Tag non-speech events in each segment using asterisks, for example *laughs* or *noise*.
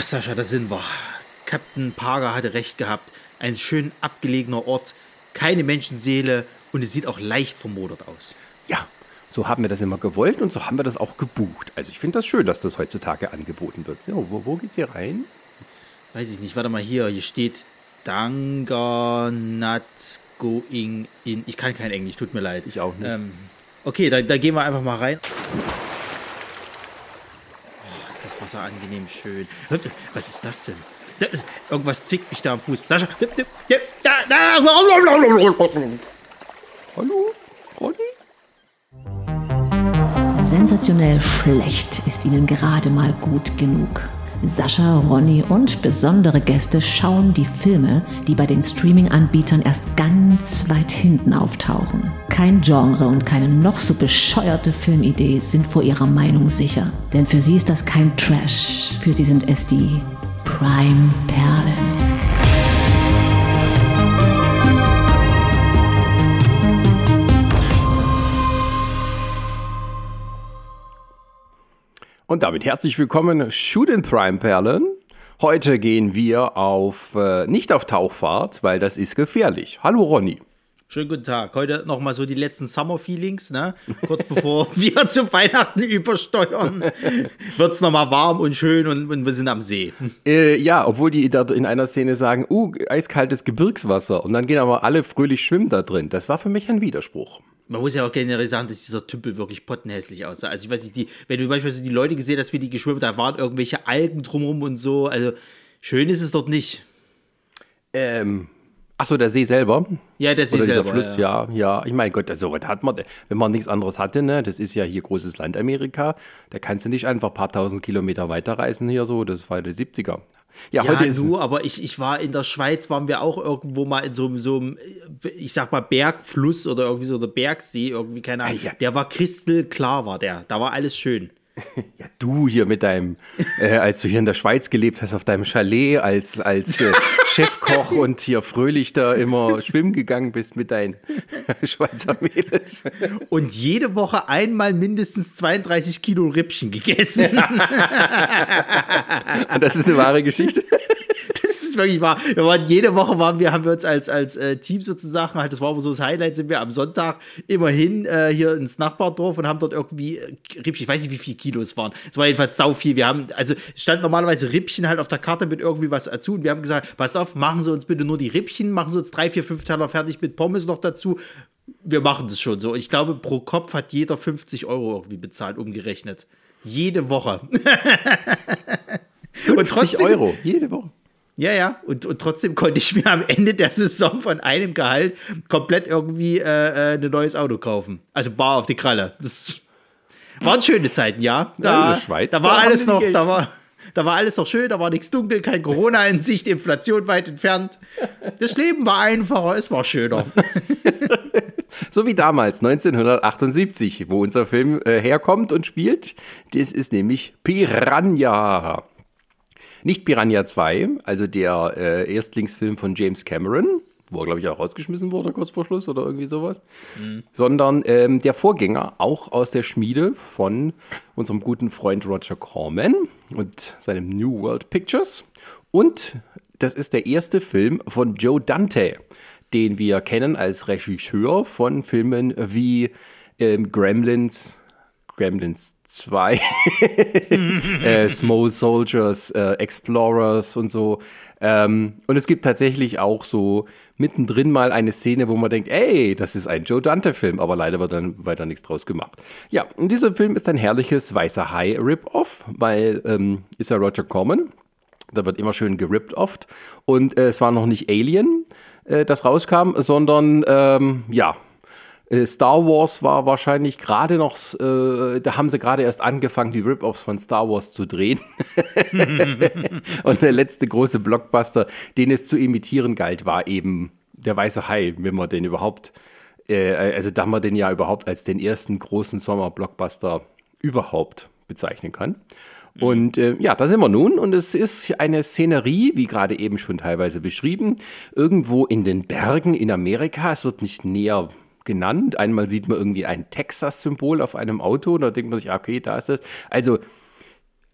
Ach, Sascha, da sind wir. Captain Parker hatte recht gehabt. Ein schön abgelegener Ort, keine Menschenseele und es sieht auch leicht vermodert aus. Ja, so haben wir das immer gewollt und so haben wir das auch gebucht. Also ich finde das schön, dass das heutzutage angeboten wird. Ja, wo, wo geht's hier rein? Weiß ich nicht, warte mal hier. Hier steht Danga not going in. Ich kann kein Englisch, tut mir leid. Ich auch nicht. Ähm, okay, da, da gehen wir einfach mal rein. Wasser angenehm schön. Was ist das denn? Irgendwas zwickt mich da am Fuß. Sascha, Hallo, Ronny? Sensationell schlecht ist ihnen gerade mal gut genug. Sascha, Ronny und besondere Gäste schauen die Filme, die bei den Streaming-Anbietern erst ganz weit hinten auftauchen. Kein Genre und keine noch so bescheuerte Filmidee sind vor ihrer Meinung sicher. Denn für sie ist das kein Trash. Für sie sind es die Prime-Perlen. Und damit herzlich willkommen, Shoot in Prime Perlen. Heute gehen wir auf, äh, nicht auf Tauchfahrt, weil das ist gefährlich. Hallo Ronny. Schönen guten Tag. Heute nochmal so die letzten Summer-Feelings, ne? Kurz bevor *laughs* wir zu Weihnachten übersteuern, *laughs* wird es nochmal warm und schön und, und wir sind am See. Äh, ja, obwohl die da in einer Szene sagen, uh, eiskaltes Gebirgswasser. Und dann gehen aber alle fröhlich schwimmen da drin. Das war für mich ein Widerspruch. Man muss ja auch generell sagen, dass dieser Tümpel wirklich pottenhässlich aussah. Also ich weiß nicht, die, wenn du manchmal so die Leute gesehen hast, wie die geschwimmt, da waren irgendwelche Algen drumherum und so. Also schön ist es dort nicht. Ähm, achso, der See selber. Ja, der See Oder dieser selber, Fluss, ja. ja, Ich meine, Gott, so was hat man, wenn man nichts anderes hatte, ne? Das ist ja hier großes Land Amerika. Da kannst du nicht einfach ein paar tausend Kilometer weiterreisen hier so. Das war die 70er. Ja, Ja, heute ist du, aber ich, ich war in der Schweiz, waren wir auch irgendwo mal in so, einem- so einem, ich sag mal, Bergfluss oder irgendwie so der Bergsee, irgendwie, keine Ahnung. Ah, ja. Der war kristallklar, war der. Da war alles schön. Ja, du hier mit deinem, äh, als du hier in der Schweiz gelebt hast, auf deinem Chalet als, als äh, *laughs* Chefkoch und hier fröhlich da immer schwimmen gegangen bist mit deinen *laughs* Schweizer Mädels. Und jede Woche einmal mindestens 32 Kilo Rippchen gegessen. *laughs* Und das ist eine wahre Geschichte. *laughs* Das ist wirklich wahr. Wir waren, jede Woche waren wir, haben wir uns als, als äh, Team sozusagen, halt, das war aber so das Highlight, sind wir am Sonntag immerhin äh, hier ins Nachbardorf und haben dort irgendwie äh, Rippchen, ich weiß nicht, wie viel Kilo es waren. Es war jedenfalls sau viel. Wir haben, also es stand normalerweise Rippchen halt auf der Karte mit irgendwie was dazu und wir haben gesagt, passt auf, machen Sie uns bitte nur die Rippchen, machen Sie uns drei, vier, fünf Teller fertig mit Pommes noch dazu. Wir machen das schon so. Ich glaube, pro Kopf hat jeder 50 Euro irgendwie bezahlt, umgerechnet. Jede Woche. *laughs* und 50 Euro, jede Woche. Ja, ja. Und, und trotzdem konnte ich mir am Ende der Saison von einem Gehalt komplett irgendwie äh, äh, ein neues Auto kaufen. Also bar auf die Kralle. Das waren schöne Zeiten, ja. Da, Ja, in der Schweiz, da da war haben alles noch, da war, da war alles noch schön, da war nichts dunkel, kein Corona in Sicht, Inflation weit entfernt. Das Leben war einfacher, es war schöner. *laughs* So wie damals, 1978, wo unser Film äh, herkommt und spielt. Das ist nämlich Piranha. Nicht Piranha 2, also der äh, Erstlingsfilm von James Cameron, wo er, glaube ich, auch rausgeschmissen wurde kurz vor Schluss oder irgendwie sowas, sondern ähm, der Vorgänger, auch aus der Schmiede von unserem guten Freund Roger Corman und seinem New World Pictures. Und das ist der erste Film von Joe Dante, den wir kennen als Regisseur von Filmen wie ähm, Gremlins, Gremlins 2, *laughs* äh, Small Soldiers, äh, Explorers und so. Ähm, und es gibt tatsächlich auch so mittendrin mal eine Szene, wo man denkt, ey, das ist ein Joe Dante-Film, aber leider wird dann weiter nichts draus gemacht. Ja, und dieser Film ist ein herrliches weißer Hai-Rip-Off, weil ähm, ist ja Roger Corman. Da wird immer schön gerippt oft. Und äh, es war noch nicht Alien, äh, das rauskam, sondern ähm, ja, Star Wars war wahrscheinlich gerade noch, äh, da haben sie gerade erst angefangen, die Rip-Offs von Star Wars zu drehen. *laughs* Und der letzte große Blockbuster, den es zu imitieren galt, war eben der Weiße Hai, wenn man den überhaupt, äh, also da man den ja überhaupt als den ersten großen Sommer-Blockbuster überhaupt bezeichnen kann. Und äh, ja, da sind wir nun und es ist eine Szenerie, wie gerade eben schon teilweise beschrieben, irgendwo in den Bergen in Amerika. Es wird nicht näher genannt. Einmal sieht man irgendwie ein Texas-Symbol auf einem Auto und da denkt man sich, ah, okay, da ist es. Also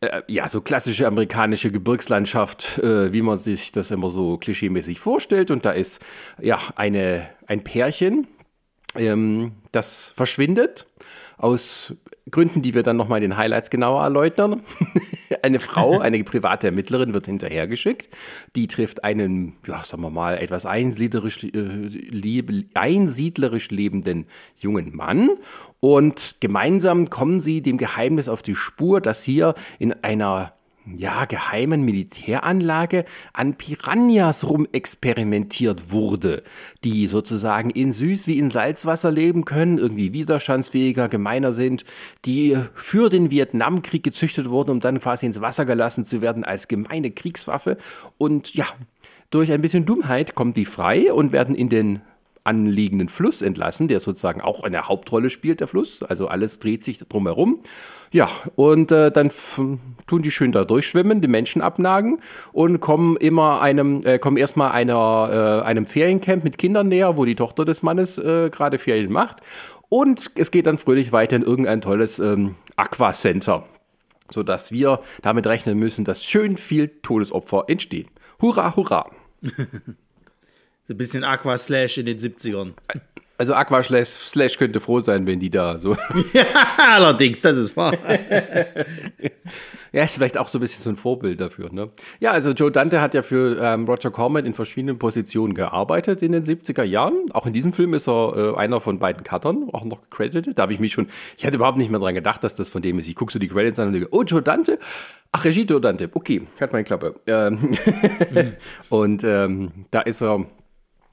Äh, ja, so klassische amerikanische Gebirgslandschaft, äh, wie man sich das immer so klischeemäßig vorstellt. Und da ist ja eine, ein Pärchen, ähm, das verschwindet aus Gründen, die wir dann nochmal in den Highlights genauer erläutern. *laughs* eine Frau, *laughs* eine private Ermittlerin wird hinterhergeschickt. Die trifft einen, ja, sagen wir mal, etwas einsiedlerisch, äh, leb, einsiedlerisch lebenden jungen Mann. Und gemeinsam kommen sie dem Geheimnis auf die Spur, dass hier in einer ja, geheimen Militäranlage an Piranhas rumexperimentiert wurde, die sozusagen in Süß- wie in Salzwasser leben können, irgendwie widerstandsfähiger, gemeiner sind, die für den Vietnamkrieg gezüchtet wurden, um dann quasi ins Wasser gelassen zu werden als gemeine Kriegswaffe. Und ja, durch ein bisschen Dummheit kommen die frei und werden in den anliegenden Fluss entlassen, der sozusagen auch eine Hauptrolle spielt, der Fluss. Also alles dreht sich drumherum. Ja, und äh, dann tun die schön da durchschwimmen, die Menschen abnagen und kommen immer einem, äh, kommen erstmal einer, äh, einem Feriencamp mit Kindern näher, wo die Tochter des Mannes äh, gerade Ferien macht. Und es geht dann fröhlich weiter in irgendein tolles ähm, Aquacenter, sodass wir damit rechnen müssen, dass schön viel Todesopfer entstehen. Hurra, hurra! *laughs* So ein bisschen Aqua-Slash in den 70ern. Also Aqua Slash, Slash könnte froh sein, wenn die da so. *laughs* *laughs* ja, allerdings, das ist wahr. *laughs* ja, ist vielleicht auch so ein bisschen so ein Vorbild dafür. Ne? Ja, also Joe Dante hat ja für ähm, Roger Corman in verschiedenen Positionen gearbeitet in den 70er Jahren. Auch in diesem Film ist er äh, einer von beiden Cuttern, auch noch gecredited. Da habe ich mich schon, ich hatte überhaupt nicht mehr dran gedacht, dass das von dem ist. Ich gucke so die Credits an und denke, oh, Joe Dante? Ach, Regie Joe Dante. Okay, hat meine Klappe. Ähm und ähm, da ist er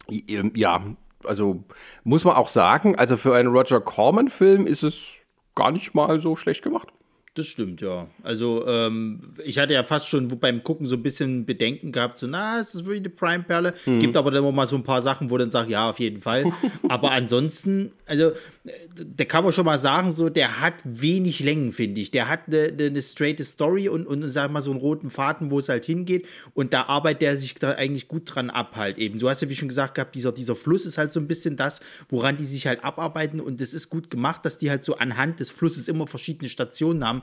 ja, also muss man auch sagen, also für einen Roger Corman-Film ist es gar nicht mal so schlecht gemacht. Das stimmt, ja. Also, ähm, ich hatte ja fast schon beim Gucken so ein bisschen Bedenken gehabt, so, na, ist das wirklich eine Prime-Perle? Mhm. Gibt aber dann immer mal so ein paar Sachen, wo dann sagt, ja, auf jeden Fall. *laughs* aber ansonsten, also, da kann man schon mal sagen, so, der hat wenig Längen, finde ich. Der hat eine, eine straight Story und, und, sag mal, so einen roten Faden, wo es halt hingeht. Und da arbeitet er sich da eigentlich gut dran ab, halt eben. Du hast ja, wie schon gesagt gehabt, dieser, dieser Fluss ist halt so ein bisschen das, woran die sich halt abarbeiten. Und das ist gut gemacht, dass die halt so anhand des Flusses immer verschiedene Stationen haben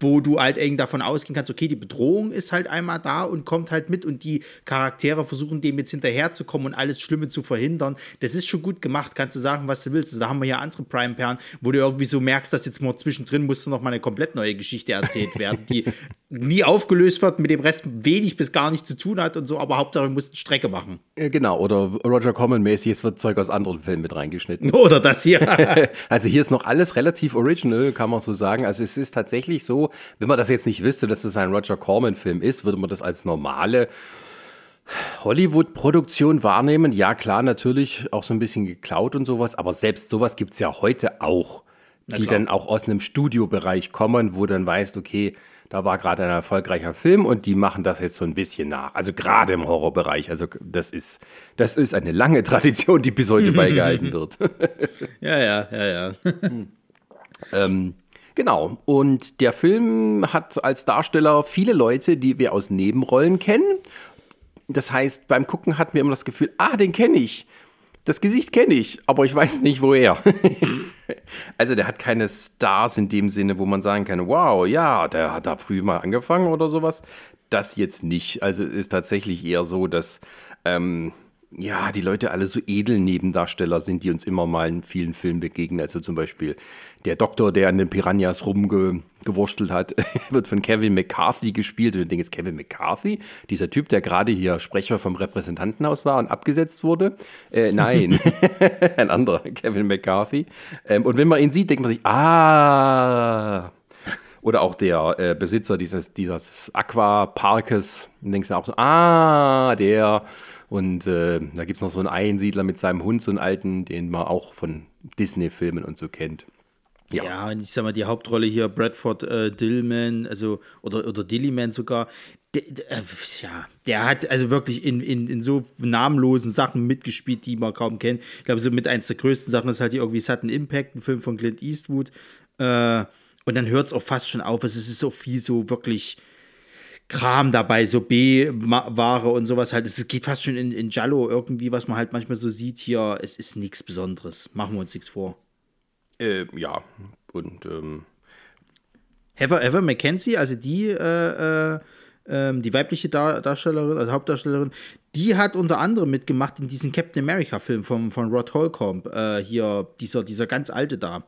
wo du halt eng davon ausgehen kannst, okay, die Bedrohung ist halt einmal da und kommt halt mit und die Charaktere versuchen dem jetzt hinterherzukommen und alles Schlimme zu verhindern. Das ist schon gut gemacht, kannst du sagen, was du willst. Also da haben wir ja andere Prime-Perlen, wo du irgendwie so merkst, dass jetzt mal zwischendrin musste noch mal eine komplett neue Geschichte erzählt *laughs* werden, die nie aufgelöst wird, mit dem Rest wenig bis gar nichts zu tun hat und so, aber Hauptsache wir mussten Strecke machen. Genau, oder Roger Corman-mäßig, es wird Zeug aus anderen Filmen mit reingeschnitten. *laughs* Oder das hier. *laughs* also hier ist noch alles relativ original, kann man so sagen. Also es ist tatsächlich so, wenn man das jetzt nicht wüsste, dass es ein Roger Corman-Film ist, würde man das als normale Hollywood-Produktion wahrnehmen. Ja, klar, natürlich auch so ein bisschen geklaut und sowas, aber selbst sowas gibt es ja heute auch, die dann auch aus einem Studiobereich kommen, wo dann weißt, okay, da war gerade ein erfolgreicher Film und die machen das jetzt so ein bisschen nach. Also gerade im Horrorbereich. Also das ist, das ist eine lange Tradition, die bis heute *laughs* beigehalten wird. ja, ja, ja, ja. *laughs* ähm, Genau. Und der Film hat als Darsteller viele Leute, die wir aus Nebenrollen kennen. Das heißt, beim Gucken hatten wir immer das Gefühl, ah, den kenne ich. Das Gesicht kenne ich, aber ich weiß nicht woher. *laughs* also der hat keine Stars in dem Sinne, wo man sagen kann, wow, ja, der hat da früh mal angefangen oder sowas. Das jetzt nicht. Also ist tatsächlich eher so, dass ähm, ja, die Leute alle so edel Nebendarsteller sind, die uns immer mal in vielen Filmen begegnen. Also zum Beispiel der Doktor, der an den Piranhas rumgewurstelt hat, *laughs* wird von Kevin McCarthy gespielt. Und du denkst, Kevin McCarthy, dieser Typ, der gerade hier Sprecher vom Repräsentantenhaus war und abgesetzt wurde? Äh, nein, *laughs* *laughs* ein anderer, Kevin McCarthy. Ähm, und wenn man ihn sieht, denkt man sich, ah. Oder auch der äh, Besitzer dieses, dieses Aquaparkes, denkst du auch so, ah, der. Und äh, da gibt es noch so einen Einsiedler mit seinem Hund, so einen alten, den man auch von Disney-Filmen und so kennt. Ja. ja, und ich sag mal, die Hauptrolle hier, Bradford äh, Dillman, also, oder, oder Dillyman sogar, der, der, äh, ja, der hat also wirklich in, in, in so namenlosen Sachen mitgespielt, die man kaum kennt. Ich glaube, so mit eins der größten Sachen ist halt hier irgendwie Sudden Impact, ein Film von Clint Eastwood. Äh, und dann hört es auch fast schon auf. Es ist so viel so wirklich Kram dabei, so B-Ware und sowas halt. Es geht fast schon in, in Jallo irgendwie, was man halt manchmal so sieht hier. Es ist nichts Besonderes. Machen wir uns nichts vor. Äh, ja, und ähm, Heather, Heather McKenzie, also die, äh, äh, ähm, die weibliche Dar Darstellerin, also Hauptdarstellerin, die hat unter anderem mitgemacht in diesem Captain America-Film von, von Rod Holcomb, äh, hier, dieser, dieser ganz alte da.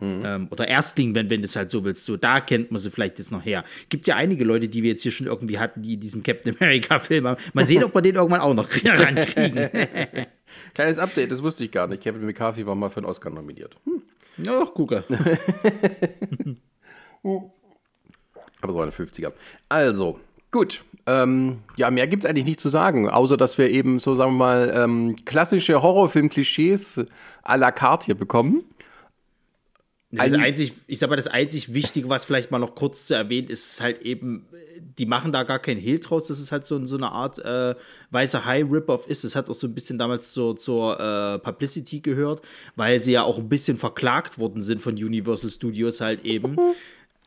Mhm. Ähm, oder Erstling, wenn, wenn du es halt so willst. So, da kennt man sie vielleicht jetzt noch her. Gibt ja einige Leute, die wir jetzt hier schon irgendwie hatten, die in diesem Captain America-Film *laughs* haben. Mal sehen, ob wir den irgendwann auch noch *laughs* rankriegen. *laughs* Kleines Update, das wusste ich gar nicht. Kevin McCarthy war mal für einen Oscar nominiert. Hm. Ja, gucke. Aber so eine 50er. Also, gut. Ähm, ja, mehr gibt es eigentlich nicht zu sagen, außer dass wir eben so, sagen wir mal, ähm, klassische Horrorfilm-Klischees à la carte hier bekommen. Also einzig, ich sag mal, das einzig Wichtige, was vielleicht mal noch kurz zu erwähnen ist, ist halt eben, die machen da gar keinen Hehl draus, dass es halt so, so eine Art äh, weißer High-Rip-Off ist. Das hat auch so ein bisschen damals zur, zur äh, Publicity gehört, weil sie ja auch ein bisschen verklagt worden sind von Universal Studios halt eben.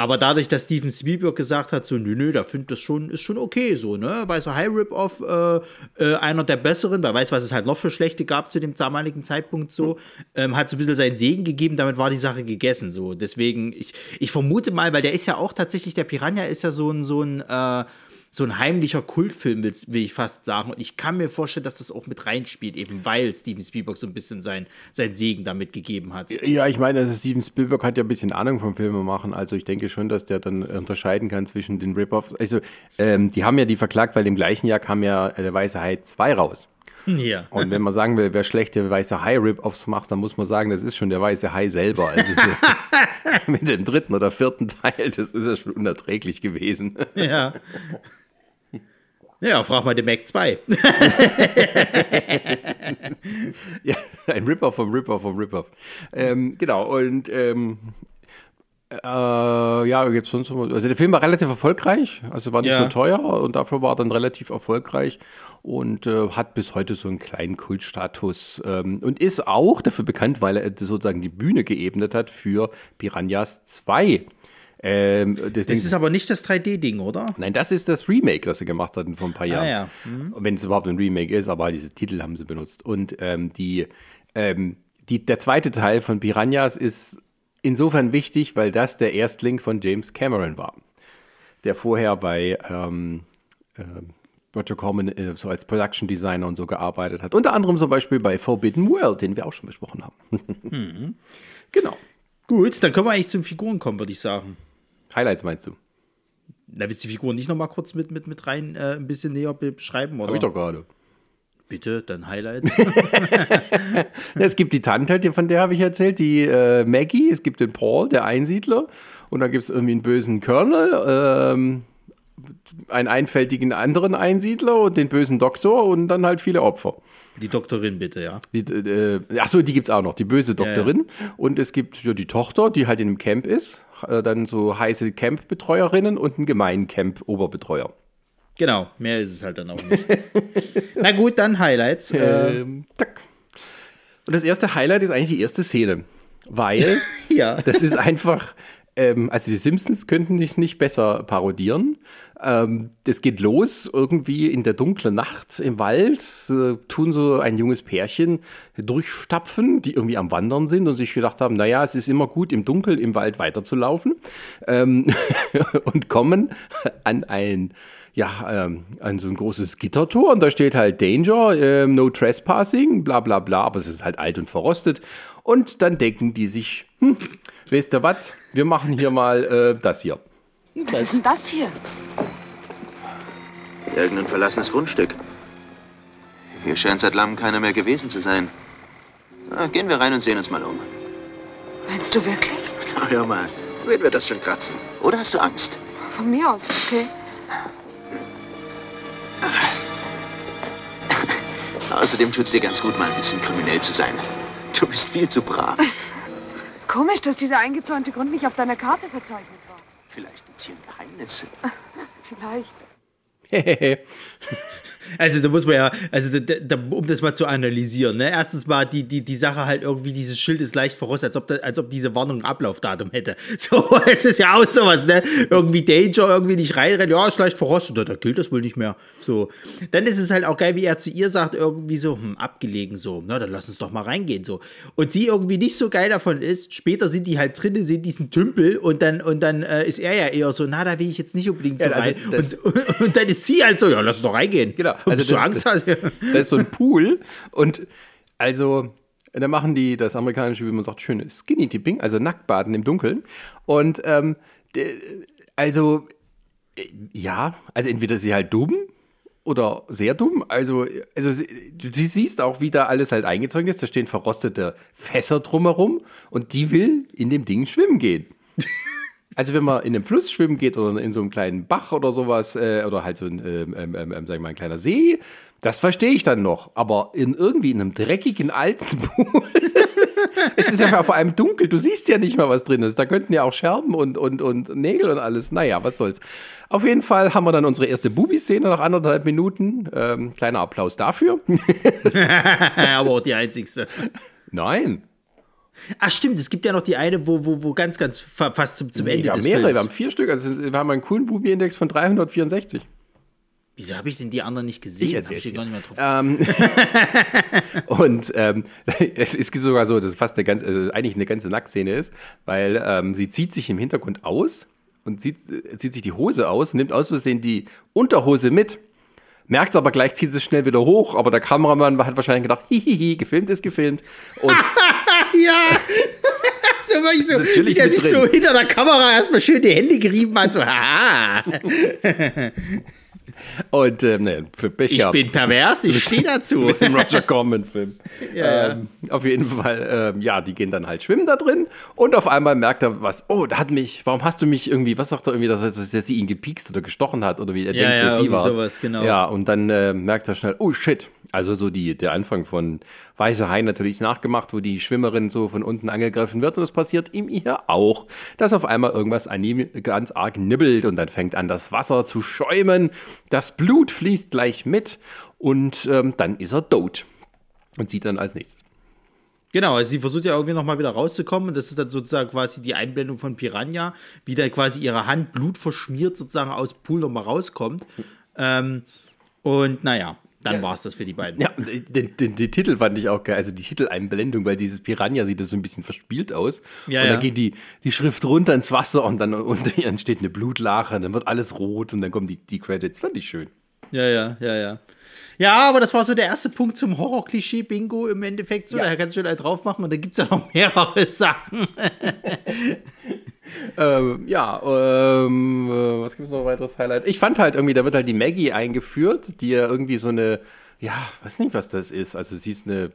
Aber dadurch, dass Steven Spielberg gesagt hat, so, nö, nö, da findet das schon, ist schon okay, so, ne? Weißer High Rip-Off, äh, äh, einer der besseren, wer weiß, was es halt noch für schlechte gab zu dem damaligen Zeitpunkt so, ähm, hat so ein bisschen seinen Segen gegeben, damit war die Sache gegessen, so. Deswegen, ich, ich vermute mal, weil der ist ja auch tatsächlich, der Piranha ist ja so ein, so ein, äh, so ein heimlicher Kultfilm, will, will, ich fast sagen. Und ich kann mir vorstellen, dass das auch mit reinspielt, eben weil Steven Spielberg so ein bisschen sein, sein Segen damit gegeben hat. Ja, ich meine, also Steven Spielberg hat ja ein bisschen Ahnung vom Filme machen. Also ich denke schon, dass der dann unterscheiden kann zwischen den Rip-Offs. Also ähm, die haben ja die verklagt, weil im gleichen Jahr kam ja äh, der Weiße Hai 2 raus. Ja. Und wenn man sagen will, wer schlechte weiße Hai-Rip-Offs macht, dann muss man sagen, das ist schon der weiße Hai selber. Also *laughs* mit dem dritten oder vierten Teil, das ist ja schon unerträglich gewesen. Ja. Ja, frag mal den Mac 2. *laughs* ja, ein Ripper vom Ripper vom Ripper. Ähm, genau, und ähm, äh, ja, gibt es sonst noch, Also der Film war relativ erfolgreich, also war nicht ja. so teuer und dafür war er dann relativ erfolgreich und äh, hat bis heute so einen kleinen Kultstatus ähm, und ist auch dafür bekannt, weil er sozusagen die Bühne geebnet hat für Piranhas 2. Ähm, das, das ist aber nicht das 3D-Ding, oder? Nein, das ist das Remake, das sie gemacht hatten vor ein paar Jahren. Ah, ja. mhm. Wenn es überhaupt ein Remake ist, aber diese Titel haben sie benutzt. Und ähm, die, ähm, die, der zweite Teil von Piranhas ist insofern wichtig, weil das der Erstling von James Cameron war, der vorher bei ähm, äh, Roger Corman äh, so als Production Designer und so gearbeitet hat. Unter anderem zum Beispiel bei Forbidden World, den wir auch schon besprochen haben. *laughs* mhm. Genau. Gut, dann können wir eigentlich zu den Figuren kommen, würde ich sagen. Highlights meinst du? Na, willst du die Figur nicht noch mal kurz mit, mit, mit rein äh, ein bisschen näher beschreiben? Oder? Hab ich doch gerade. Bitte, dann Highlights. *laughs* es gibt die Tante, von der habe ich erzählt, die äh, Maggie, es gibt den Paul, der Einsiedler, und dann gibt es irgendwie einen bösen Colonel, ähm, einen einfältigen anderen Einsiedler und den bösen Doktor und dann halt viele Opfer. Die Doktorin bitte, ja. Die, äh, achso, die gibt es auch noch, die böse Doktorin. Ja, ja. Und es gibt ja, die Tochter, die halt in einem Camp ist, äh, dann so heiße Camp-Betreuerinnen und einen gemeinen Camp-Oberbetreuer. Genau, mehr ist es halt dann auch nicht. Na gut, dann Highlights. Ähm, tack. Und das erste Highlight ist eigentlich die erste Szene, weil *laughs* ja. das ist einfach ähm, also die Simpsons könnten dich nicht besser parodieren. Ähm, das geht los irgendwie in der dunklen Nacht im Wald, äh, tun so ein junges Pärchen durchstapfen, die irgendwie am Wandern sind und sich gedacht haben, naja, es ist immer gut, im Dunkeln im Wald weiterzulaufen ähm, *laughs* und kommen an ein ja, ähm, an so ein großes Gittertor und da steht halt Danger, ähm, no trespassing, bla bla bla, aber es ist halt alt und verrostet. Und dann denken die sich, hm, weißt du was, wir machen hier mal äh, das hier. Was ist denn das hier? Irgendein verlassenes Grundstück. Hier scheint seit langem keiner mehr gewesen zu sein. Na, gehen wir rein und sehen uns mal um. Meinst du wirklich? Ach, hör mal, wen wird das schon kratzen? Oder hast du Angst? Von mir aus, okay. Außerdem tut es dir ganz gut, mal ein bisschen kriminell zu sein. Du bist viel zu brav. *laughs* Komisch, dass dieser eingezäunte Grund nicht auf deiner Karte verzeichnet war. Vielleicht gibt es hier ein Geheimnis. *laughs* Vielleicht. *laughs* Also da muss man ja, also da, da, um das mal zu analysieren, ne? Erstens mal die, die, die Sache halt irgendwie, dieses Schild ist leicht verrostet, als ob, da, als ob diese Warnung ein Ablaufdatum hätte. *laughs* So, es ist ja auch sowas, ne? Irgendwie Danger, irgendwie nicht reinrennen, ja, ist leicht verrostet, da, da gilt das wohl nicht mehr. So. Dann ist es halt auch geil, wie er zu ihr sagt, irgendwie so, hm, abgelegen, so, na, dann lass uns doch mal reingehen, so. Und sie irgendwie nicht so geil davon ist, später sind die halt drinnen, sehen diesen Tümpel und dann, und dann äh, ist er ja eher so, na, da will ich jetzt nicht unbedingt so Ja, also rein. und, und, *laughs* und dann ist sie halt so, ja, lass uns doch reingehen. Genau. *laughs* Also du das- Angst hast. Da ist so ein Pool und also da machen die das amerikanische, wie man sagt, schöne Skinny Dipping, also Nacktbaden im Dunkeln. Und ähm, also äh, ja, also entweder sie halt dumm oder sehr dumm. Also, also du sie siehst auch, wie da alles halt eingezeugt ist. Da stehen verrostete Fässer drumherum und die will in dem Ding schwimmen gehen. *laughs* Also wenn man in einem Fluss schwimmen geht oder in so einem kleinen Bach oder sowas äh, oder halt so ein, ähm, ähm, ähm, sag ich mal, ein kleiner See, das verstehe ich dann noch. Aber in irgendwie in einem dreckigen alten *laughs* Pool, es ist ja vor allem dunkel, du siehst ja nicht mal, was drin ist. Da könnten ja auch Scherben und, und, und Nägel und alles. Naja, was soll's. Auf jeden Fall haben wir dann unsere erste Bubi-Szene nach anderthalb Minuten. Ähm, kleiner Applaus dafür. *laughs* Aber auch die einzigste. Nein. Ach stimmt, es gibt ja noch die eine, wo, wo, wo ganz, ganz fa- fast zum, zum Ende wir haben des mehrere, Films. wir haben vier Stück. Also wir haben einen coolen Bubi-Index von 364. Wieso habe ich denn die anderen nicht gesehen? Ich Hab erzähl's ich gar nicht mehr drauf. Ähm, *laughs* und ähm, *laughs* es ist sogar so, dass es fast eine ganz, also eigentlich eine ganze Nacktszene ist, weil ähm, sie zieht sich im Hintergrund aus und zieht, äh, zieht sich die Hose aus und nimmt aus Versehen die Unterhose mit. Merkt aber gleich, zieht sie schnell wieder hoch, aber der Kameramann hat wahrscheinlich gedacht, *laughs* hihihi, gefilmt ist gefilmt. Und ja! *laughs* so ich so, Natürlich wie er mit sich drin. so hinter der Kamera erstmal schön die Hände gerieben hat, so, haha, Und ähm, ne, für Pech ich gehabt. bin pervers, ich stehe dazu. Ein *laughs* bisschen Roger Corman-Film. *laughs* Ja, ähm, auf jeden Fall, ähm, ja, die gehen dann halt schwimmen da drin und auf einmal merkt er was, oh, da hat mich, warum hast du mich irgendwie, was sagt er irgendwie, dass, dass er sie ihn gepiekst oder gestochen hat oder wie er Ja, denkt, ja, dass sie war. sowas, genau. Ja, und dann äh, merkt er schnell, oh shit. Also so die, der Anfang von Weiße Hai natürlich nachgemacht, wo die Schwimmerin so von unten angegriffen wird und es passiert ihm hier auch, dass auf einmal irgendwas an ihm ganz arg nibbelt und dann fängt an das Wasser zu schäumen, das Blut fließt gleich mit und ähm, dann ist er tot und sieht dann als nächstes. Genau, also sie versucht ja irgendwie nochmal wieder rauszukommen und das ist dann sozusagen quasi die Einblendung von Piranha, wie dann quasi ihre Hand blutverschmiert sozusagen aus Pool nochmal rauskommt. Ähm, und naja, dann Ja. war es das für die beiden. Ja, den, den, den Titel fand ich auch geil, also die Titeleinblendung, weil dieses Piranha sieht das so ein bisschen verspielt aus. Ja, und dann ja. geht die, die Schrift runter ins Wasser und dann unter ihr *laughs* entsteht eine Blutlache, und dann wird alles rot und dann kommen die, die Credits. Fand ich schön. Ja, ja, ja, ja. Ja, aber das war so der erste Punkt zum Horror-Klischee-Bingo im Endeffekt. So, Ja. da kannst du schon drauf machen und da gibt es ja noch mehrere *laughs* Sachen. *laughs* Ähm, ja, ähm, äh, was gibt es noch weiteres Highlight? Ich fand halt irgendwie, da wird halt die Maggie eingeführt, die ja irgendwie so eine, ja, weiß nicht, was das ist. Also sie ist eine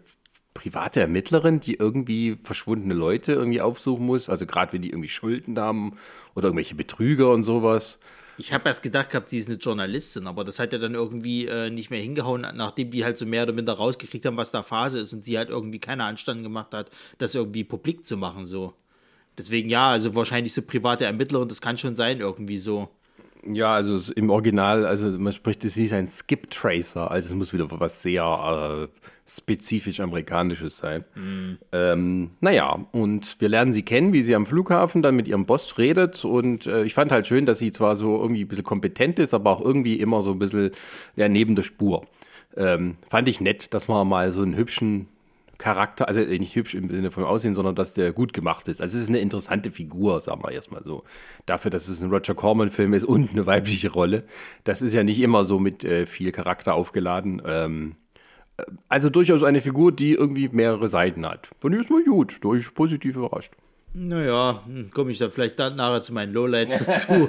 private Ermittlerin, die irgendwie verschwundene Leute irgendwie aufsuchen muss. Also gerade wenn die irgendwie Schulden haben oder irgendwelche Betrüger und sowas. Ich habe erst gedacht gehabt, sie ist eine Journalistin, aber das hat ja dann irgendwie äh, nicht mehr hingehauen, nachdem die halt so mehr oder minder rausgekriegt haben, was da Phase ist und sie halt irgendwie keine Anstand gemacht hat, das irgendwie publik zu machen, so. Deswegen ja, also wahrscheinlich so private Ermittlerin, das kann schon sein, irgendwie so. Ja, also im Original, also man spricht, es ist ein Skip Tracer, also es muss wieder was sehr äh, spezifisch Amerikanisches sein. Ähm, naja, und wir lernen sie kennen, wie sie am Flughafen dann mit ihrem Boss redet und äh, ich fand halt schön, dass sie zwar so irgendwie ein bisschen kompetent ist, aber auch irgendwie immer so ein bisschen ja, neben der Spur. Ähm, fand ich nett, dass man mal so einen hübschen Charakter, also nicht hübsch im Sinne vom Aussehen, sondern dass der gut gemacht ist. Also es ist eine interessante Figur, sagen wir erstmal so. Dafür, dass es ein Roger Corman-Film ist und eine weibliche Rolle. Das ist ja nicht immer so mit äh, viel Charakter aufgeladen. Ähm, äh, also durchaus eine Figur, die irgendwie mehrere Seiten hat. Und die ist mal gut, durch positiv überrascht. Naja, hm, komme ich dann vielleicht dann nachher zu meinen Lowlights *laughs* dazu.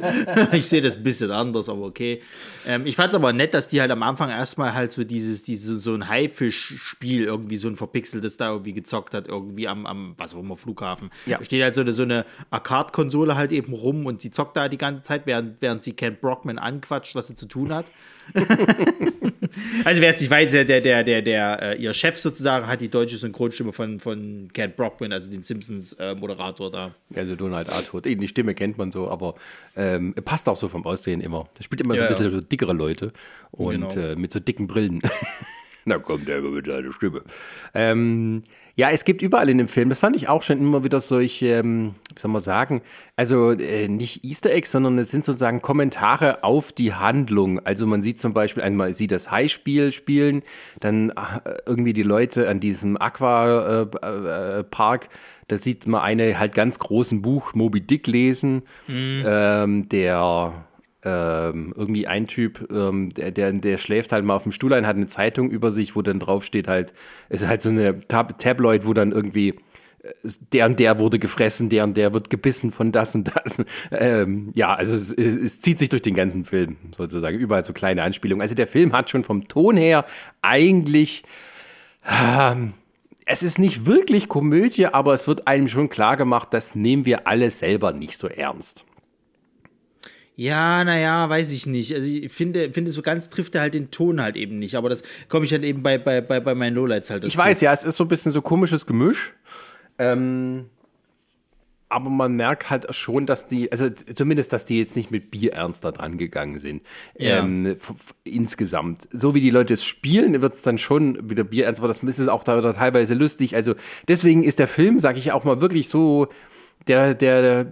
ich sehe das ein bisschen anders, aber okay. Ähm, ich fand es aber nett, dass die halt am Anfang erstmal halt so dieses, dieses so ein Haifisch-Spiel irgendwie so ein verpixeltes da irgendwie gezockt hat, irgendwie am, am was auch immer, Flughafen. Ja. Da steht halt so eine, so eine Arcade-Konsole halt eben rum und sie zockt da die ganze Zeit, während, während sie Ken Brockman anquatscht, was sie zu tun hat. *laughs* Also wer es nicht weiß, der, der, der, der, der äh, ihr Chef sozusagen hat die deutsche Synchronstimme von, von Ken Brockman, also den Simpsons-Moderator Arthur da. Also Donald Arthur. Die Stimme kennt man so, aber ähm, passt auch so vom Aussehen immer. Der spielt immer so Ja, ein bisschen ja. so dickere Leute und Genau. äh, mit so dicken Brillen. *laughs* Na kommt der immer mit seiner Stimme. Ähm, ja, es gibt überall in dem Film, das fand ich auch schon immer wieder solche, ähm, wie soll man sagen, also äh, nicht Easter Eggs, sondern es sind sozusagen Kommentare auf die Handlung. Also man sieht zum Beispiel einmal, sieht das High-Spiel spielen, dann äh, irgendwie die Leute an diesem Aqua-Park, äh, äh, da sieht man eine halt ganz großen Buch Moby Dick lesen, ähm, der ähm, irgendwie ein Typ, ähm, der, der, der schläft halt mal auf dem Stuhl ein, hat eine Zeitung über sich, wo dann drauf steht halt, es ist halt so eine Tab Tabloid, wo dann irgendwie äh, der und der wurde gefressen, der und der wird gebissen von das und das. *laughs* Ähm, ja, also es, es, es zieht sich durch den ganzen Film sozusagen, überall so kleine Anspielungen. Also der Film hat schon vom Ton her eigentlich ähm, es ist nicht wirklich Komödie, aber es wird einem schon klar gemacht, das nehmen wir alle selber nicht so ernst. Ja, naja, weiß ich nicht. Also ich finde, finde so ganz trifft er halt den Ton halt eben nicht. Aber das komme ich dann eben bei, bei, bei, bei meinen Lowlights halt dazu. Ich weiß, ja, es ist so ein bisschen so komisches Gemisch. Ähm, aber man merkt halt schon, dass die, also zumindest, dass die jetzt nicht mit Bier ernster dran gegangen sind. Ja. Ähm, insgesamt. So wie die Leute es spielen, wird es dann schon wieder Bier ernst, aber das ist auch da, da teilweise lustig. Also deswegen ist der Film, sage ich auch mal, wirklich so. Der, der, der äh,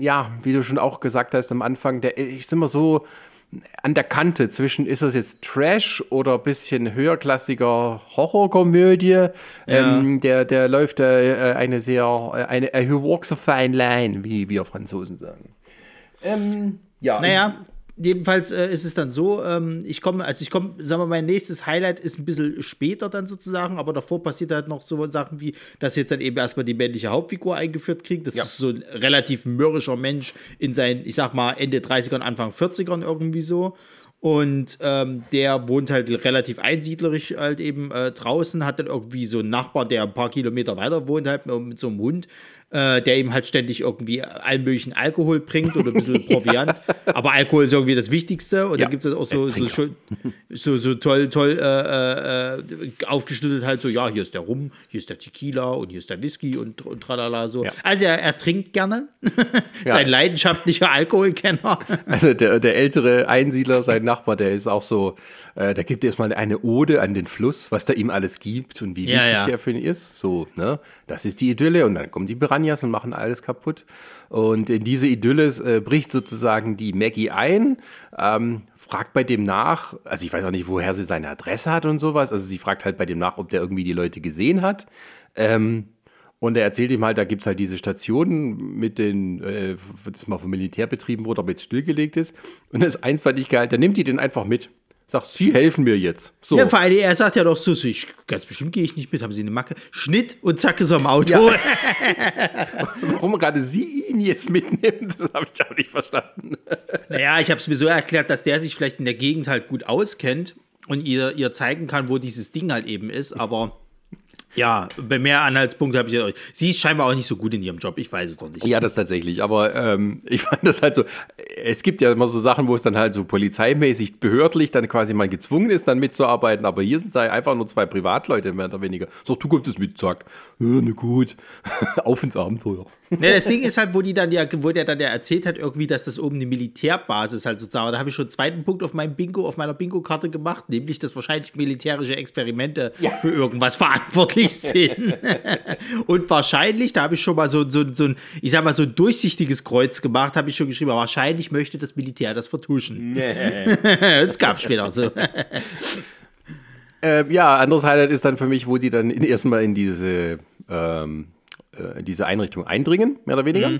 ja, wie du schon auch gesagt hast am Anfang, der ist immer so an der Kante zwischen, ist das jetzt Trash oder ein bisschen höherklassiger Horrorkomödie? Ähm, der, der läuft äh, eine sehr, äh, eine, äh, he walks a fine line, wie wir Franzosen sagen. Ähm, ja. Naja, jedenfalls äh, ist es dann so, ähm, ich komme, also ich komme, sagen wir, mein nächstes Highlight ist ein bisschen später dann sozusagen, aber davor passiert halt noch so Sachen wie, dass jetzt dann eben erstmal die männliche Hauptfigur eingeführt kriegt. Das Ja. ist so ein relativ mürrischer Mensch in seinen, ich sag mal, Ende 30ern, Anfang 40ern irgendwie so. Und ähm, der wohnt halt relativ einsiedlerisch halt eben äh, draußen, hat dann irgendwie so einen Nachbar, der ein paar Kilometer weiter wohnt, halt mit so einem Hund, äh, der ihm halt ständig irgendwie allen möglichen Alkohol bringt oder ein bisschen *laughs* Proviant. Aber Alkohol ist irgendwie das Wichtigste. Und Ja, da gibt es auch so, so, schön, so, so toll, toll äh, äh, aufgeschlüsselt halt so, ja, hier ist der Rum, hier ist der Tequila und hier ist der Whisky und, und tralala so. Ja. Also er, er trinkt gerne. *laughs* Ja. Sein leidenschaftlicher Alkoholkenner. Also der, der ältere Einsiedler, sein Nachbar, der ist auch so, äh, da gibt erstmal eine Ode an den Fluss, was da ihm alles gibt und wie Ja, wichtig ja. er für ihn ist. So, ne? Das ist die Idylle und dann kommen die Piranhas und machen alles kaputt. Und in diese Idylle äh, bricht sozusagen die Maggie ein, ähm, fragt bei dem nach, also ich weiß auch nicht, woher sie seine Adresse hat und sowas. Also sie fragt halt bei dem nach, ob der irgendwie die Leute gesehen hat. Ähm, und er erzählt ihm halt, da gibt es halt diese Station mit den, äh, das mal vom Militär betrieben wurde, aber jetzt stillgelegt ist. Und das eins fand ich geil, da nimmt die den einfach mit. Sagt, sie helfen mir jetzt. So. Ja, vor allem, er sagt ja doch so, so ich, ganz bestimmt gehe ich nicht mit, haben Sie eine Macke? Schnitt und zack ist er im Auto. Ja. *laughs* *laughs* Warum gerade sie ihn jetzt mitnimmt, das habe ich auch nicht verstanden. Naja, ich habe es mir so erklärt, dass der sich vielleicht in der Gegend halt gut auskennt und ihr, ihr zeigen kann, wo dieses Ding halt eben ist, aber ja, bei mehr Anhaltspunkte habe ich ja. Sie ist scheinbar auch nicht so gut in ihrem Job, ich weiß es doch nicht. Ja, das tatsächlich. Aber ähm, ich *laughs* fand das halt so. Es gibt ja immer so Sachen, wo es dann halt so polizeimäßig, behördlich dann quasi mal gezwungen ist, dann mitzuarbeiten. Aber hier sind es halt einfach nur zwei Privatleute, mehr oder weniger. So, du kommst es mit, zack. Ja, na gut. *laughs* Auf ins Abenteuer. *laughs* Ne, das Ding ist halt, wo die dann ja, wo der dann ja erzählt hat, irgendwie, dass das oben eine Militärbasis halt sozusagen. Da habe ich schon einen zweiten Punkt auf meinem Bingo, auf meiner Bingo-Karte gemacht, nämlich, dass wahrscheinlich militärische Experimente für irgendwas verantwortlich sind. *laughs* Und wahrscheinlich, da habe ich schon mal so, so, so ein, ich sag mal, so ein durchsichtiges Kreuz gemacht, habe ich schon geschrieben, aber wahrscheinlich möchte das Militär das vertuschen. *laughs* das gab später so. *laughs* Äh, ja, anderes Highlight ist dann für mich, wo die dann in, erstmal in diese, ähm, äh, diese Einrichtung eindringen, mehr oder weniger.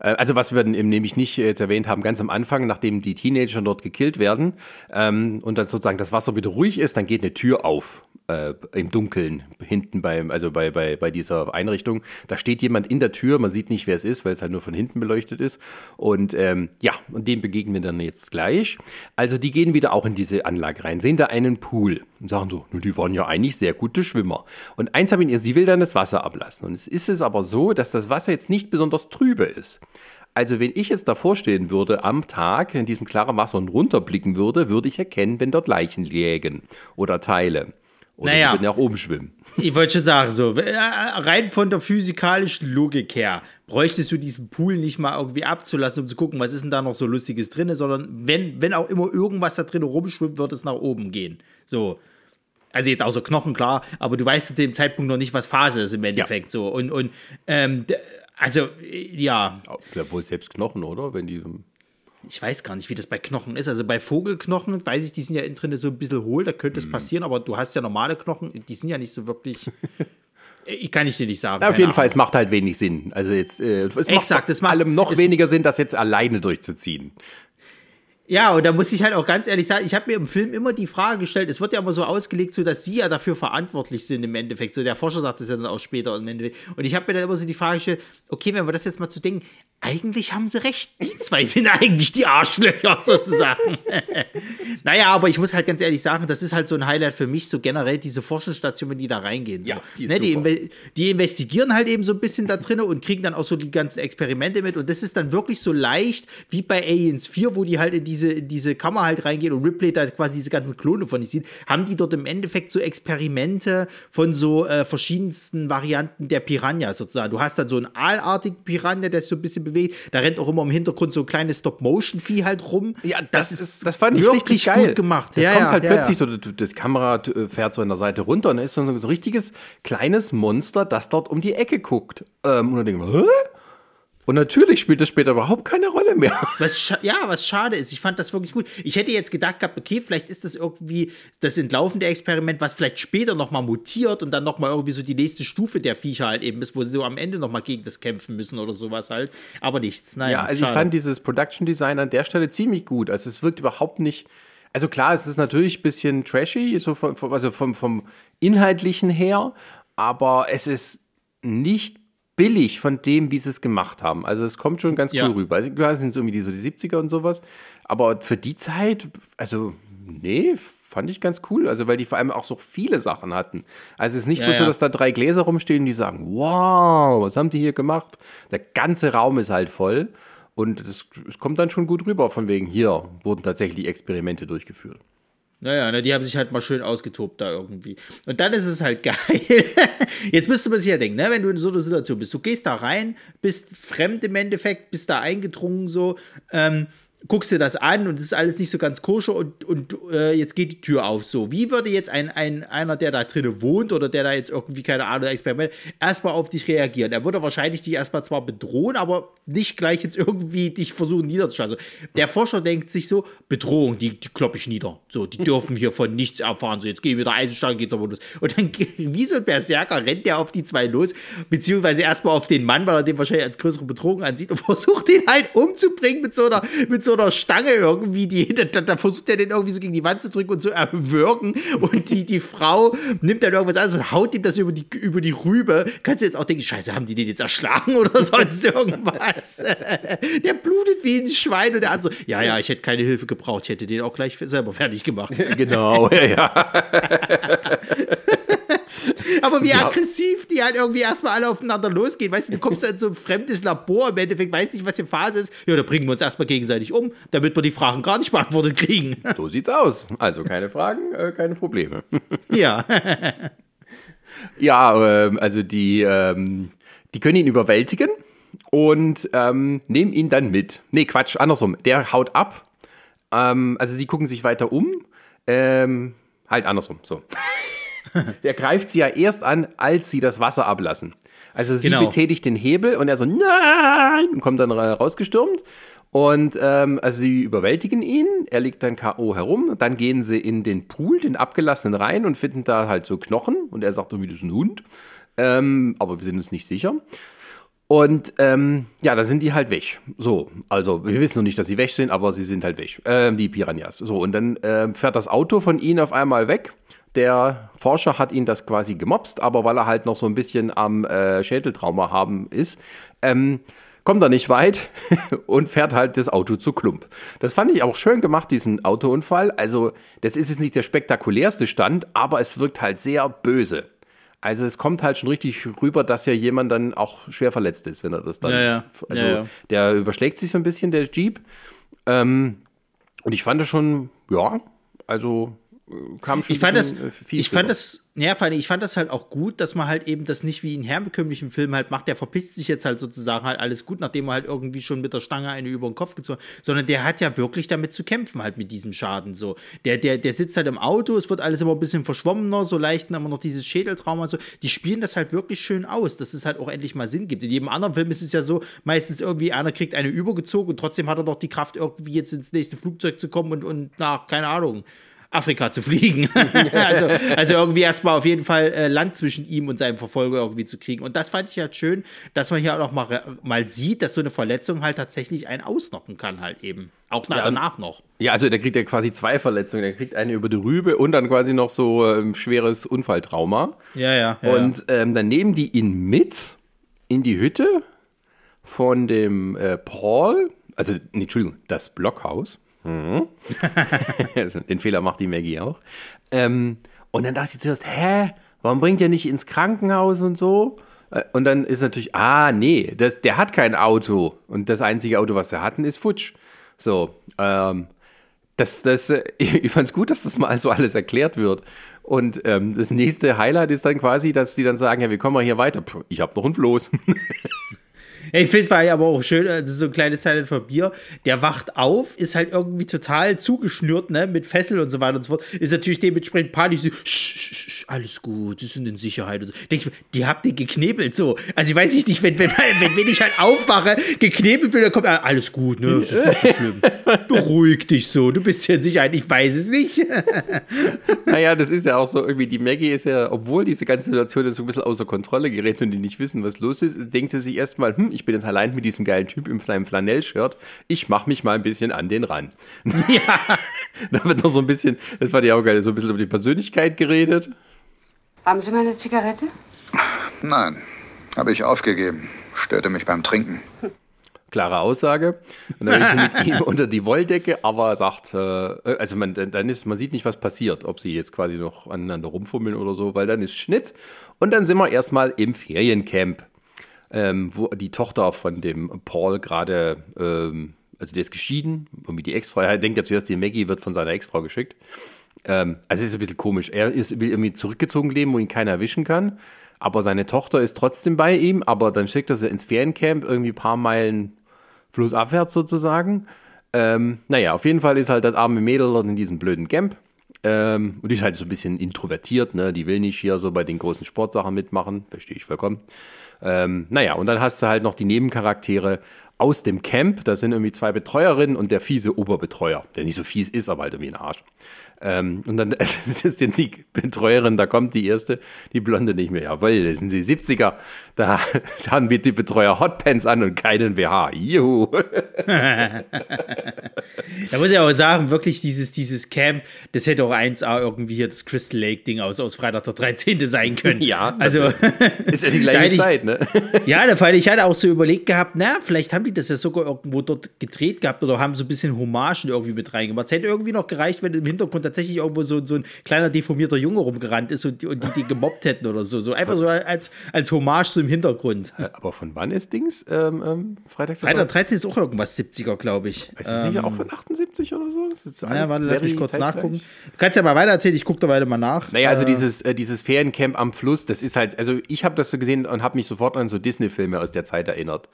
Äh, also was wir dann eben nämlich nicht jetzt erwähnt haben, ganz am Anfang, nachdem die Teenager dort gekillt werden ähm, und dann sozusagen das Wasser wieder ruhig ist, dann geht eine Tür auf. Äh, im Dunkeln, hinten beim, also bei, bei, bei dieser Einrichtung. Da steht jemand in der Tür, man sieht nicht, wer es ist, weil es halt nur von hinten beleuchtet ist. Und ähm, ja, und dem begegnen wir dann jetzt gleich. Also die gehen wieder auch in diese Anlage rein, sehen da einen Pool und sagen so, "Na, die waren ja eigentlich sehr gute Schwimmer. Und eins haben ihr, sie will dann das Wasser ablassen. Und es ist es aber so, dass das Wasser jetzt nicht besonders trübe ist. Also wenn ich jetzt davor stehen würde am Tag in diesem klaren Wasser und runterblicken würde, würde ich erkennen, wenn dort Leichen lägen oder Teile. Oder Naja. die würden ja auch oben schwimmen. Ich wollte schon sagen, so, äh, rein von der physikalischen Logik her, bräuchtest du diesen Pool nicht mal irgendwie abzulassen, um zu gucken, was ist denn da noch so Lustiges drin, sondern wenn, wenn auch immer irgendwas da drin rumschwimmt, wird es nach oben gehen. So. Also jetzt außer Knochen, klar, aber du weißt zu dem Zeitpunkt noch nicht, was Phase ist im Endeffekt so. Und, und ähm, also, äh, ja, Ja, wohl selbst Knochen, oder? Wenn die ich weiß gar nicht, wie das bei Knochen ist. Also bei Vogelknochen, weiß ich, die sind ja innen drin so ein bisschen hohl, da könnte es Mhm. passieren, aber du hast ja normale Knochen, die sind ja nicht so wirklich. ich *laughs* kann ich dir nicht sagen. Ja, auf jeden Fall, Ahnung. es macht halt wenig Sinn. Also jetzt, äh, es macht Exakt, vor es macht- allem noch weniger Sinn, das jetzt alleine durchzuziehen. Ja, und da muss ich halt auch ganz ehrlich sagen, ich habe mir im Film immer die Frage gestellt, es wird ja immer so ausgelegt, so dass sie ja dafür verantwortlich sind im Endeffekt. So der Forscher sagt es ja dann auch später im Endeffekt. Und ich habe mir dann immer so die Frage gestellt, okay, wenn wir das jetzt mal zu denken, eigentlich haben sie recht, die zwei sind eigentlich die Arschlöcher *laughs* sozusagen. *laughs* naja, aber ich muss halt ganz ehrlich sagen, das ist halt so ein Highlight für mich, so generell diese Forschungsstation, wenn die da reingehen. So. Ja, die ne, die, inve- die investigieren halt eben so ein bisschen da drin und kriegen dann auch so die ganzen Experimente mit. Und das ist dann wirklich so leicht wie bei Aliens 4, wo die halt in diese, in diese Kammer halt reingehen und Ripley da quasi diese ganzen Klone von sich sieht, haben die dort im Endeffekt so Experimente von so äh, verschiedensten Varianten der Piranha sozusagen. Du hast dann so einen aalartigen Piranha, der sich so ein bisschen bewegt. Da rennt auch immer im Hintergrund so ein kleines Stop-Motion-Vieh halt rum. Ja, das, ist, das fand ich richtig geil. gut gemacht. Das ja, kommt ja, halt ja, plötzlich so, die, die Kamera äh, fährt so an der Seite runter und da ist so ein richtiges kleines Monster, das dort um die Ecke guckt. Ähm, und dann denkt man, hä? Und natürlich spielt das später überhaupt keine Rolle mehr. *laughs* Was ja, was schade ist, ich fand das wirklich gut. Ich hätte jetzt gedacht gehabt, okay, vielleicht ist das irgendwie das entlaufende Experiment, was vielleicht später nochmal mutiert und dann nochmal irgendwie so die nächste Stufe der Viecher halt eben ist, wo sie so am Ende nochmal gegen das kämpfen müssen oder sowas halt. Aber nichts, naja. Ja, also ich schade. fand dieses Production Design an der Stelle ziemlich gut. Also es wirkt überhaupt nicht. Also klar, es ist natürlich ein bisschen trashy, so vom- also vom, vom Inhaltlichen her, aber es ist nicht billig von dem, wie sie es gemacht haben. Also es kommt schon ganz cool Ja. rüber. Also klar, es sind so irgendwie die, so die 70er und sowas, aber für die Zeit, also nee, fand ich ganz cool. Also weil die vor allem auch so viele Sachen hatten. Also es ist nicht Ja, nur so, ja. dass da drei Gläser rumstehen, die sagen, wow, was haben die hier gemacht? Der ganze Raum ist halt voll. Und es, es kommt dann schon gut rüber, von wegen, hier wurden tatsächlich Experimente durchgeführt. Naja, ne, die haben sich halt mal schön ausgetobt da irgendwie. Und dann ist es halt *laughs* geil. Jetzt müsste man sich ja denken, ne, wenn du in so einer Situation bist, du gehst da rein, bist fremd im Endeffekt, bist da eingedrungen so, ähm, guckst dir das an und es ist alles nicht so ganz koscher und, und äh, jetzt geht die Tür auf so. Wie würde jetzt ein, ein, einer, der da drinnen wohnt oder der da jetzt irgendwie, keine Ahnung, Experiment, erstmal auf dich reagieren? Er würde wahrscheinlich dich erstmal zwar bedrohen, aber nicht gleich jetzt irgendwie dich versuchen niederzuschlagen. Also, der Forscher denkt sich so, Bedrohung, die, die klopp ich nieder. So, die *laughs* dürfen hier von nichts erfahren. So, jetzt gehen wir der Eisenstange, geht's aber los. Und dann, wie so ein Berserker, rennt der auf die zwei los, beziehungsweise erstmal auf den Mann, weil er den wahrscheinlich als größere Bedrohung ansieht und *laughs* versucht ihn halt umzubringen mit so einer, mit so einer Stange irgendwie, die, da, da, versucht er den irgendwie so gegen die Wand zu drücken und zu erwürgen und die, die Frau nimmt dann irgendwas an und haut ihm das über die, über die Rübe. Kannst du jetzt auch denken, scheiße, haben die den jetzt erschlagen oder sonst irgendwas? *laughs* der blutet wie ein Schwein und der andere so, ja, ja, ich hätte keine Hilfe gebraucht, ich hätte den auch gleich selber fertig gemacht. *laughs* Genau, ja, ja. *laughs* Aber wie Ja. aggressiv die halt irgendwie erstmal alle aufeinander losgehen. Weißt du, du kommst in so ein fremdes Labor, im Endeffekt weißt nicht, was hier Phase ist. Ja, da bringen wir uns erstmal gegenseitig um, damit wir die Fragen gar nicht beantwortet kriegen. So sieht's aus. Also keine Fragen, äh, keine Probleme. ja. *laughs* Ja, ähm, also die, ähm, die können ihn überwältigen und ähm, nehmen ihn dann mit. Nee, Quatsch, andersrum. Der haut ab. Ähm, also sie gucken sich weiter um. Ähm, halt andersrum, so. *laughs* Der greift sie ja erst an, als sie das Wasser ablassen. Also sie Genau. betätigt den Hebel und er so, nein, und kommt dann ra- rausgestürmt. Und ähm, also sie überwältigen ihn, er liegt dann K.O. herum, dann gehen sie in den Pool, den abgelassenen rein und finden da halt so Knochen und er sagt irgendwie, das ist ein Hund. Ähm, aber wir sind uns nicht sicher. Und ähm, ja, da sind die halt weg. So, also wir wissen noch nicht, dass sie weg sind, aber sie sind halt weg. Ähm, die Piranhas. So, und dann ähm, fährt das Auto von ihnen auf einmal weg. Der Forscher hat ihn das quasi gemobst, aber weil er halt noch so ein bisschen am äh, Schädeltrauma haben ist, ähm, kommt er nicht weit *laughs* und fährt halt das Auto zu Klump. Das fand ich auch schön gemacht, diesen Autounfall. Also, das ist jetzt nicht der spektakulärste Stand, aber es wirkt halt sehr böse. Also es kommt halt schon richtig rüber, dass ja jemand dann auch schwer verletzt ist, wenn er das dann. Ja, ja. Also Ja, der überschlägt sich so ein bisschen, der Jeep. Ähm, und ich fand das schon, ja, also kam schon ich fand das, äh, viel ich fand das, ja, vor allem, ich fand das halt auch gut, dass man halt eben das nicht wie in herkömmlichen Filmen halt macht, der verpisst sich jetzt halt sozusagen halt alles gut, nachdem er halt irgendwie schon mit der Stange eine über den Kopf gezogen hat, sondern der hat ja wirklich damit zu kämpfen halt mit diesem Schaden so. Der, der, der sitzt halt im Auto, es wird alles immer ein bisschen verschwommener, so leicht immer noch dieses Schädeltrauma so. Die spielen das halt wirklich schön aus, dass es halt auch endlich mal Sinn gibt. In jedem anderen Film ist es ja so, meistens irgendwie einer kriegt eine übergezogen und trotzdem hat er doch die Kraft irgendwie jetzt ins nächste Flugzeug zu kommen und, und nach, keine Ahnung, Afrika zu fliegen. *laughs* *laughs* also, also irgendwie erstmal auf jeden Fall äh, Land zwischen ihm und seinem Verfolger irgendwie zu kriegen. Und das fand ich halt schön, dass man hier auch mal, mal sieht, dass so eine Verletzung halt tatsächlich einen ausnocken kann, halt eben. Auch Ja, danach noch. Ja, also der kriegt ja quasi zwei Verletzungen. Der kriegt eine über die Rübe und dann quasi noch so ähm, schweres Unfalltrauma. Ja, ja. ja und ähm, dann nehmen die ihn mit in die Hütte von dem äh, Paul, also, nee, Entschuldigung, das Blockhaus. Mhm. *laughs* den Fehler macht die Maggie auch. Ähm, und dann dachte ich zuerst, hä, warum bringt er nicht ins Krankenhaus und so? Äh, Und dann ist natürlich, ah, nee, das, der hat kein Auto. Und das einzige Auto, was er hatten, ist futsch. So, ähm, das, das, äh, *laughs* ich fand es gut, dass das mal so alles erklärt wird. Und ähm, das nächste Highlight ist dann quasi, dass die dann sagen, ja, wie kommen wir hier weiter? Puh, ich habe noch einen Floß. *laughs* Ich finde es aber auch schön, äh, das ist so ein kleines Silent von Bier. Der wacht auf, ist halt irgendwie total zugeschnürt, ne, mit Fessel und so weiter und so fort. Ist natürlich dementsprechend panisch. So, sch, sch, sch, alles gut, die sind in Sicherheit. Und so. Denk ich mir, die habt ihr geknebelt so. Also ich weiß nicht, wenn, wenn, *laughs* wenn, wenn ich halt aufwache, geknebelt bin, dann kommt ah, alles gut, ne, das ist nicht so schlimm. Beruhig dich so, du bist ja in Sicherheit. Ich weiß es nicht. *laughs* naja, das ist ja auch so irgendwie, die Maggie ist ja, obwohl diese ganze Situation jetzt so ein bisschen außer Kontrolle gerät und die nicht wissen, was los ist, denkt sie sich erstmal, hm, ich bin jetzt allein mit diesem geilen Typ in seinem Flanellshirt, ich mach mich mal ein bisschen an den ran. *laughs* ja. da wird noch so ein bisschen, das fand ich auch geil, so ein bisschen über die Persönlichkeit geredet. Haben Sie mal eine Zigarette? Nein, habe ich aufgegeben. Störte mich beim Trinken. Klare Aussage. Und dann will sie mit ihm *laughs* unter die Wolldecke, aber sagt, äh, also man, dann ist, man sieht nicht, was passiert, ob sie jetzt quasi noch aneinander rumfummeln oder so, weil dann ist Schnitt und dann sind wir erstmal im Feriencamp, ähm, wo die Tochter von dem Paul gerade, ähm, also der ist geschieden, irgendwie die Ex-Frau, er denkt ja zuerst, die Maggie wird von seiner Ex-Frau geschickt. Ähm, also es ist ein bisschen komisch. Er ist, will irgendwie zurückgezogen leben, wo ihn keiner erwischen kann. Aber seine Tochter ist trotzdem bei ihm, aber dann schickt er sie ins Feriencamp, irgendwie ein paar Meilen flussabwärts sozusagen. Ähm, naja, auf jeden Fall ist halt das arme Mädel dort in diesem blöden Camp. Ähm, und die ist halt so ein bisschen introvertiert, ne? Die will nicht hier so bei den großen Sportsachen mitmachen. Verstehe ich vollkommen. Ähm, naja, und dann hast du halt noch die Nebencharaktere aus dem Camp. Da sind irgendwie zwei Betreuerinnen und der fiese Oberbetreuer, der nicht so fies ist, aber halt irgendwie ein Arsch. Ähm, und dann *laughs* ist jetzt die Betreuerin, da kommt die erste, die Blonde nicht mehr. Jawohl, das sind die 70er. *laughs* Da haben wir die Betreuer Hotpants an und keinen BH. Juhu. *laughs* Da muss ich aber sagen, wirklich dieses, dieses Camp, das hätte auch 1A irgendwie hier das Crystal Lake Ding aus, aus Freitag der 13. sein können. Ja, also ist ja die gleiche hätte ich- Zeit, ne? Ja, da fand ich hatte auch so überlegt gehabt, na, vielleicht haben die das ja sogar irgendwo dort gedreht gehabt oder haben so ein bisschen Hommagen irgendwie mit reingemacht. Es hätte irgendwie noch gereicht, wenn im Hintergrund tatsächlich irgendwo so, so ein kleiner deformierter Junge rumgerannt ist und die, und die, die gemobbt hätten oder so. So einfach so als, als Hommage so im Hintergrund. Aber von wann ist Dings? Ähm, ähm, Freitag Freitag 13 ist auch irgendwas 70er, glaube ich. Ist das nicht auch von 78 oder so? Das ist Ja, alles warte, lass mich kurz zeitgleich. nachgucken. Du kannst ja mal weiter erzählen, ich gucke da weiter mal nach. Naja, also Äh, dieses, äh, dieses Feriencamp am Fluss, das ist halt, also ich habe das so gesehen und habe mich sofort an so Disney-Filme aus der Zeit erinnert.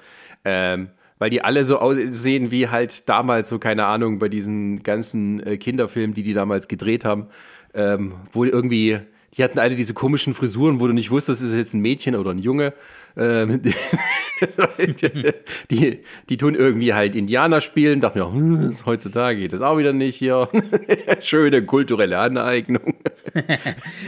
Ähm, weil die alle so aussehen wie halt damals, so keine Ahnung, bei diesen ganzen äh, Kinderfilmen, die die damals gedreht haben, ähm, wo irgendwie, die hatten alle diese komischen Frisuren, wo du nicht wusstest, ist es jetzt ein Mädchen oder ein Junge. Ähm, *laughs* die, die tun irgendwie halt Indianer spielen, dachten mir, hm, das ist heutzutage geht das auch wieder nicht hier. *laughs* Schöne kulturelle Aneignung.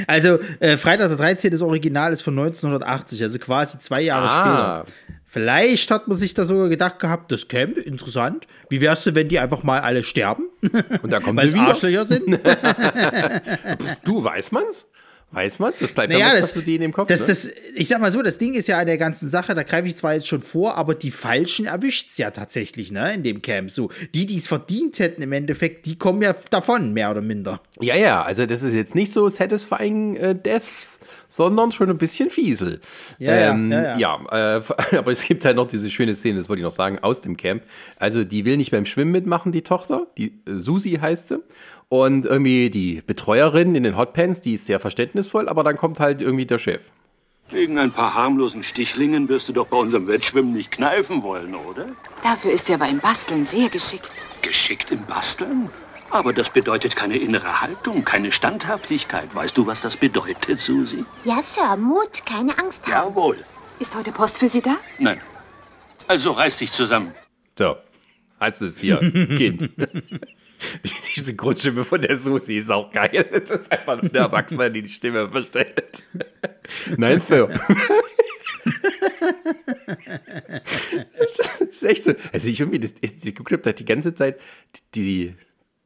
Also, äh, Freitag der 13. das Original ist von 1980, also quasi zwei Jahre Ah. später. Vielleicht hat man sich da sogar gedacht gehabt, das Camp, interessant. Wie wär's denn, wenn die einfach mal alle sterben? Und da kommen Weil sie wieder. Arschlöcher sind? *laughs* Du, weiß man's? Weiß man's? Das bleibt Naja, damit, das, hast du die in dem Kopf. das, ne? das, ich sag mal so, das Ding ist ja an der ganzen Sache, da greife ich zwar jetzt schon vor, aber die Falschen erwischt's ja tatsächlich, ne, in dem Camp. So, die, die es verdient hätten im Endeffekt, die kommen ja davon, mehr oder minder. ja, ja, also das ist jetzt nicht so satisfying äh, Deaths, sondern schon ein bisschen fiesel. Ja, ja, ähm, ja, ja äh, *laughs* aber es gibt halt noch diese schöne Szene, das wollte ich noch sagen, aus dem Camp. Also die will nicht beim Schwimmen mitmachen, die Tochter, die äh, Susi heißt sie. Und irgendwie die Betreuerin in den Hotpants, die ist sehr verständnisvoll, aber dann kommt halt irgendwie der Chef. Wegen ein paar harmlosen Stichlingen wirst du doch bei unserem Wettschwimmen nicht kneifen wollen, oder? Dafür ist er aber im Basteln sehr geschickt. Geschickt im Basteln? Aber das bedeutet keine innere Haltung, keine Standhaftigkeit. Weißt du, was das bedeutet, Susi? Ja, Sir, Mut, keine Angst haben. Jawohl. Ist heute Post für Sie da? Nein. Also reiß dich zusammen. So, heißt es hier, Kind. *laughs* Diese Grundstimme von der Susi ist auch geil. Das ist einfach nur der Erwachsene, die die Stimme verstellt. Nein, Sir. Das ist echt so. Also ich irgendwie, das, ich geguckt habe, da die ganze Zeit, die, die,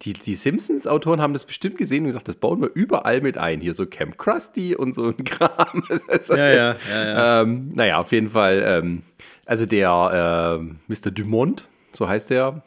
die Simpsons-Autoren haben das bestimmt gesehen und gesagt, das bauen wir überall mit ein. Hier so Camp Krusty und so ein *laughs* Kram. Ja, ja, ja, ja. Ähm, naja, auf jeden Fall, ähm, also der äh, Mr. Dumont, so heißt der,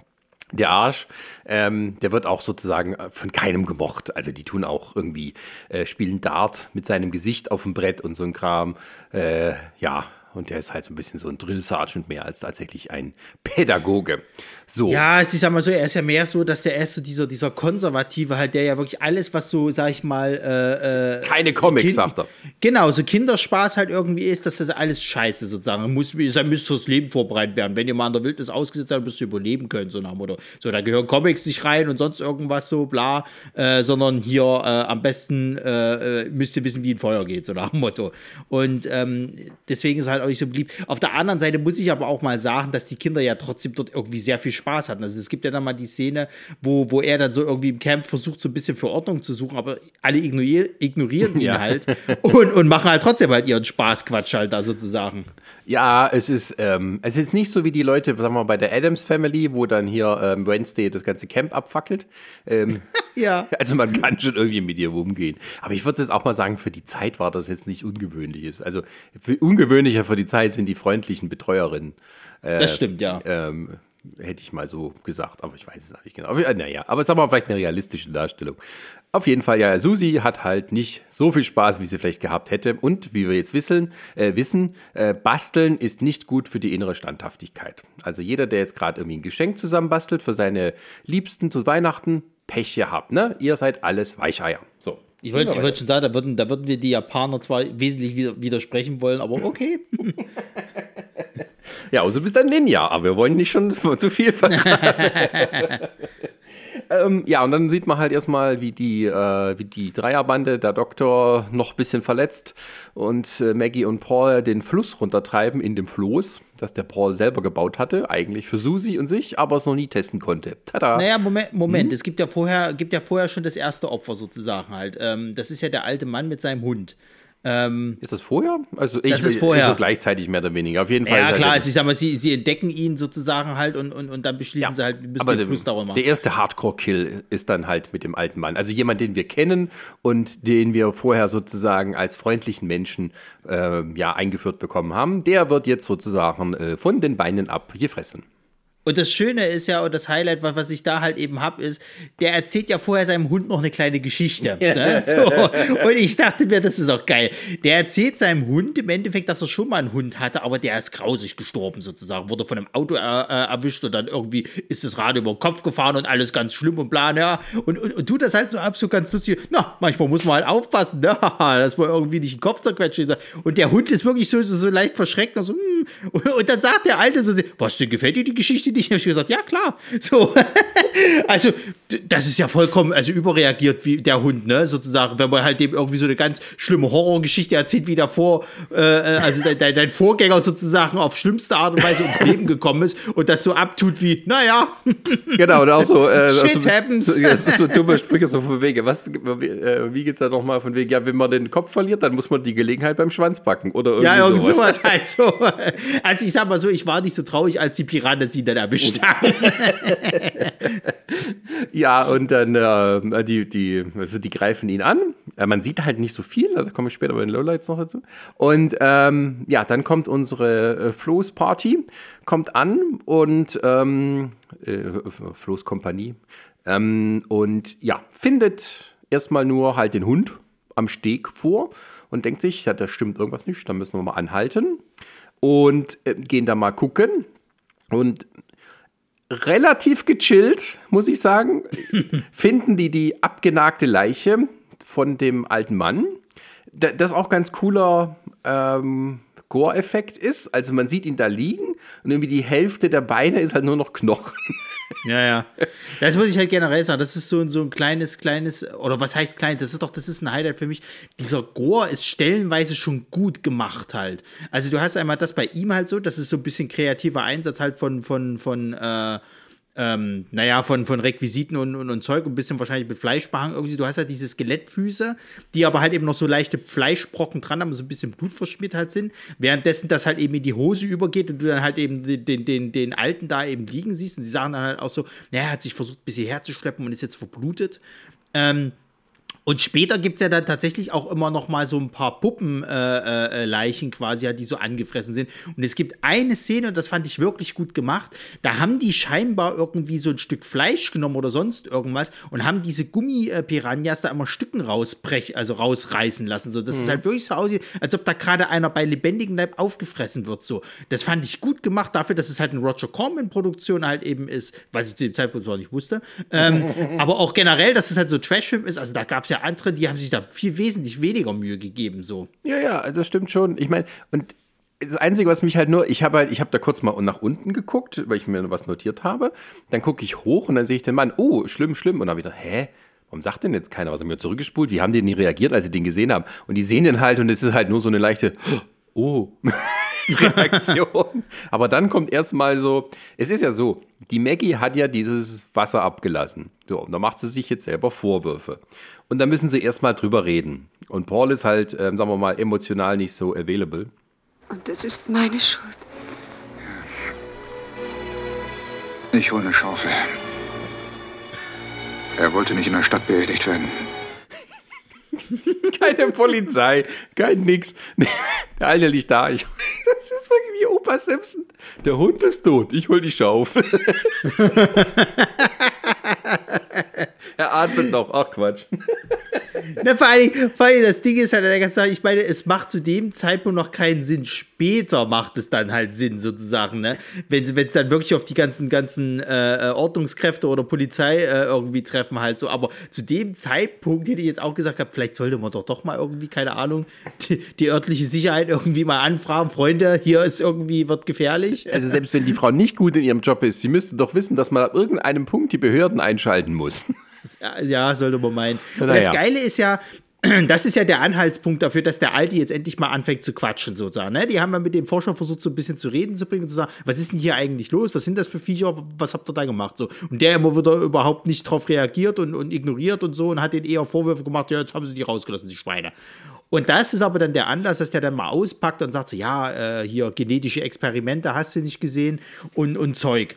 der Arsch, ähm, der wird auch sozusagen äh, von keinem gemocht. Also die tun auch irgendwie, äh, spielen Dart mit seinem Gesicht auf dem Brett und so ein Kram. Äh, ja, und der ist halt so ein bisschen so ein Drill Sergeant mehr als tatsächlich ein Pädagoge. So. Ja, es ist ja mal so, er ist ja mehr so, dass der erst so dieser, dieser Konservative halt, der ja wirklich alles, was so, sag ich mal, äh, äh, Keine Comics, Kind- sagt er. Genau, so Kinderspaß halt irgendwie ist, dass das alles scheiße sozusagen. Muss, ihr müsst fürs Leben vorbereitet werden. Wenn ihr mal in der Wildnis ausgesetzt seid, müsst ihr überleben können, so nach dem Motto. So, da gehören Comics nicht rein und sonst irgendwas so, bla, äh, sondern hier äh, am besten äh, äh, müsst ihr wissen, wie ein Feuer geht, so nach dem Motto. Und ähm, deswegen ist halt auch nicht so beliebt. Auf der anderen Seite muss ich aber auch mal sagen, dass die Kinder ja trotzdem dort irgendwie sehr viel Spaß hatten. Also es gibt ja dann mal die Szene, wo, wo er dann so irgendwie im Camp versucht, so ein bisschen für Ordnung zu suchen, aber alle ignorier ignorieren ihn Ja. halt und, und machen halt trotzdem halt ihren Spaßquatsch halt da sozusagen. Ja, es ist, ähm, es ist nicht so wie die Leute, sagen wir mal, bei der Adams Family, wo dann hier ähm, Wednesday das ganze Camp abfackelt. Ähm, *laughs* Ja. Also man kann schon irgendwie mit ihr umgehen. Aber ich würde jetzt auch mal sagen, für die Zeit war das jetzt nicht ungewöhnliches. Also für, ungewöhnlicher für die Zeit sind die freundlichen Betreuerinnen. Äh, Das stimmt, ja. Ähm, hätte ich mal so gesagt, aber ich weiß es auch nicht genau. Aber, naja, aber sagen wir mal vielleicht eine realistische Darstellung. Auf jeden Fall, ja, Susi hat halt nicht so viel Spaß, wie sie vielleicht gehabt hätte. Und wie wir jetzt wissen, äh, wissen äh, basteln ist nicht gut für die innere Standhaftigkeit. Also jeder, der jetzt gerade irgendwie ein Geschenk zusammenbastelt für seine Liebsten zu Weihnachten, Pech gehabt, ne? Ihr seid alles Weicheier. So. Ich wollte ich wollte schon sagen, da würden, da würden wir die Japaner zwar wesentlich widersprechen wollen, aber okay. *laughs* Ja, außer du bist ein Ninja, aber wir wollen nicht schon *laughs* zu viel verraten. *laughs* ähm, ja, und dann sieht man halt erstmal, wie die, äh, wie die Dreierbande, der Doktor noch ein bisschen verletzt und äh, Maggie und Paul den Fluss runtertreiben in dem Floß, das der Paul selber gebaut hatte, eigentlich für Susi und sich, aber es noch nie testen konnte. Tada! Naja, Moment, Moment. es gibt ja vorher, gibt ja vorher schon das erste Opfer sozusagen halt. Ähm, das ist ja der alte Mann mit seinem Hund. Ähm, Ist das vorher? Also ich Das ist vorher. So gleichzeitig mehr oder weniger. Auf jeden Fall. ja, klar, er- also ich sag mal, sie, sie entdecken ihn sozusagen halt und, und, und dann beschließen sie halt, wir müssen aber den der, Fluss darüber der machen. erste Hardcore-Kill ist dann halt mit dem alten Mann. Also jemand, den wir kennen und den wir vorher sozusagen als freundlichen Menschen äh, ja, eingeführt bekommen haben, der wird jetzt sozusagen äh, von den Beinen ab gefressen. Und das Schöne ist ja, und das Highlight, was, was ich da halt eben hab, ist, der erzählt ja vorher seinem Hund noch eine kleine Geschichte. ne? *laughs* so. Und ich dachte mir, das ist auch geil. Der erzählt seinem Hund im Endeffekt, dass er schon mal einen Hund hatte, aber der ist grausig gestorben sozusagen. Wurde von einem Auto äh, äh, erwischt und dann irgendwie ist das Rad über den Kopf gefahren und alles ganz schlimm und bla. Ja. Und, und, und du das halt so ab, so ganz lustig. Na, manchmal muss man halt aufpassen, ne? *laughs* dass man irgendwie nicht den Kopf zerquetscht. Und der Hund ist wirklich so, so, so leicht verschreckt. Und, so, hm. und, und dann sagt der Alte so, was, dir gefällt dir die Geschichte ich gesagt, ja klar. So, *laughs* also das ist ja vollkommen, also überreagiert wie der Hund, ne, sozusagen, wenn man halt dem irgendwie so eine ganz schlimme Horrorgeschichte erzählt, wie davor, äh, äh, also dein, dein, dein Vorgänger sozusagen auf schlimmsteArt und Weise ums Leben gekommen ist und das so abtut wie, naja, *laughs* Genau, und auch so. Äh, *laughs* Shit so, happens. So, es ist so dumme Sprüche, so von wegen. Was, wie, äh, wie geht's da nochmal von wegen? Ja, wenn man den Kopf verliert, dann muss man die Gelegenheit beim Schwanz packen oder irgendwie ja, irgend sowas. sowas halt so. Also ich sag mal so, ich war nicht so traurig, als die Piraten sie dann erwischt haben. *laughs* Ja, und dann, äh, die, die, also die greifen ihn an. Äh, man sieht halt nicht so viel, da komme ich später bei den Lowlights noch dazu. Und ähm, ja, dann kommt unsere äh, Floß-Party, kommt an und ähm, äh, Floß-Kompanie ähm, und ja, findet erstmal nur halt den Hund am Steg vor und denkt sich, ja, da stimmt irgendwas nicht, da müssen wir mal anhalten und äh, gehen da mal gucken. Und relativ gechillt, muss ich sagen, *laughs* finden die die abgenagte Leiche von dem alten Mann. Da- Das auch ganz cooler ähm, Gore-Effekt ist. Also man sieht ihn da liegen und irgendwie die Hälfte der Beine ist halt nur noch Knochen. Ja, ja. Das muss ich halt generell sagen. Das ist so, ein- so ein kleines, kleines, oder was heißt klein? Das ist doch, das ist ein Highlight für mich. Dieser Gore ist stellenweise schon gut gemacht halt. Also du hast einmal das bei ihm halt so, das ist so ein bisschen kreativer Einsatz halt von, von, von, äh, ähm, naja, von, von Requisiten und, und, und Zeug, ein bisschen wahrscheinlich mit Fleischbehang irgendwie. Du hast halt diese Skelettfüße, die aber halt eben noch so leichte Fleischbrocken dran haben, so ein bisschen blutverschmiert halt sind. Währenddessen das halt eben in die Hose übergeht und du dann halt eben den, den, den, den Alten da eben liegen siehst. Und sie sagen dann halt auch so, naja, er hat sich versucht, bis hierher zu schleppen und ist jetzt verblutet. Ähm, und später gibt es ja dann tatsächlich auch immer noch mal so ein paar Puppenleichen äh, äh, Leichen quasi, ja, die so angefressen sind. Und es gibt eine Szene, und das fand ich wirklich gut gemacht, da haben die scheinbar irgendwie so ein Stück Fleisch genommen oder sonst irgendwas und haben diese Gummi-Piranhas da immer Stücken rausbrech, also rausreißen lassen. So, dass es halt wirklich so aussieht, als ob da gerade einer bei lebendigem Leib aufgefressen wird. So. Das fand ich gut gemacht dafür, dass es halt eine Roger Corman-Produktion halt eben ist, was ich zu dem Zeitpunkt zwar nicht wusste. Ähm, *laughs* aber auch generell, dass es halt so Trash-Film ist. Also da gab es ja andere, die haben sich da viel wesentlich weniger Mühe gegeben. So. Ja, ja, also das stimmt schon. Ich meine, und das Einzige, was mich halt nur, ich habe halt, ich habe da kurz mal nach unten geguckt, weil ich mir was notiert habe. Dann gucke ich hoch und dann sehe ich den Mann, oh, schlimm, schlimm. Und dann gedacht, hä? Warum sagt denn jetzt keiner was? Haben wir zurückgespult? Wie haben die denn reagiert, als sie den gesehen haben? Und die sehen den halt und es ist halt nur so eine leichte, oh, *laughs* Reaktion. Aber dann kommt erstmal so, es ist ja so, die Maggie hat ja dieses Wasser abgelassen. So, und da macht sie sich jetzt selber Vorwürfe. Und da müssen sie erstmal drüber reden. Und Paul ist halt, ähm, sagen wir mal, emotional nicht so available. Und das ist meine Schuld. Ich hole eine Schaufel. Er wollte nicht in der Stadt beerdigt werden. Keine Polizei, kein nix. Der Alte liegt da. Ich, das ist wirklich wie Opa Simpson. Der Hund ist tot. Ich hol die Schaufel. *laughs* er atmet noch. Ach Quatsch. *laughs* Na, vor, Dingen, vor allen Dingen, das Ding ist halt, der ganze Sache, ich meine, es macht zu dem Zeitpunkt noch keinen Sinn. Später macht es dann halt Sinn, sozusagen, ne? Wenn es dann wirklich auf die ganzen, ganzen äh, Ordnungskräfte oder Polizei äh, irgendwie treffen, halt so. Aber zu dem Zeitpunkt hätte ich jetzt auch gesagt, gehabt, vielleicht sollte man doch doch mal irgendwie, keine Ahnung, die, die örtliche Sicherheit irgendwie mal anfragen. Freunde, hier ist irgendwie, wird gefährlich. Also selbst wenn die Frau nicht gut in ihrem Job ist, sie müsste doch wissen, dass man ab irgendeinem Punkt die Behörden einschalten muss. *laughs* Ja, sollte man meinen. Und das Geile ist ja, *clears throat* das ist ja der Anhaltspunkt dafür, dass der Alte jetzt endlich mal anfängt zu quatschen, sozusagen. Ne? Die haben ja mit dem Forscher versucht, so ein bisschen zu reden zu bringen und zu sagen, was ist denn hier eigentlich los? Was sind das für Viecher? Was habt ihr da gemacht? So. Und der immer wieder überhaupt nicht drauf reagiert und, und ignoriert und so und hat den eher Vorwürfe gemacht, ja, jetzt haben sie die rausgelassen, die Schweine. Und das ist aber dann der Anlass, dass der dann mal auspackt und sagt so, ja, äh, hier genetische Experimente hast du nicht gesehen und, und Zeug.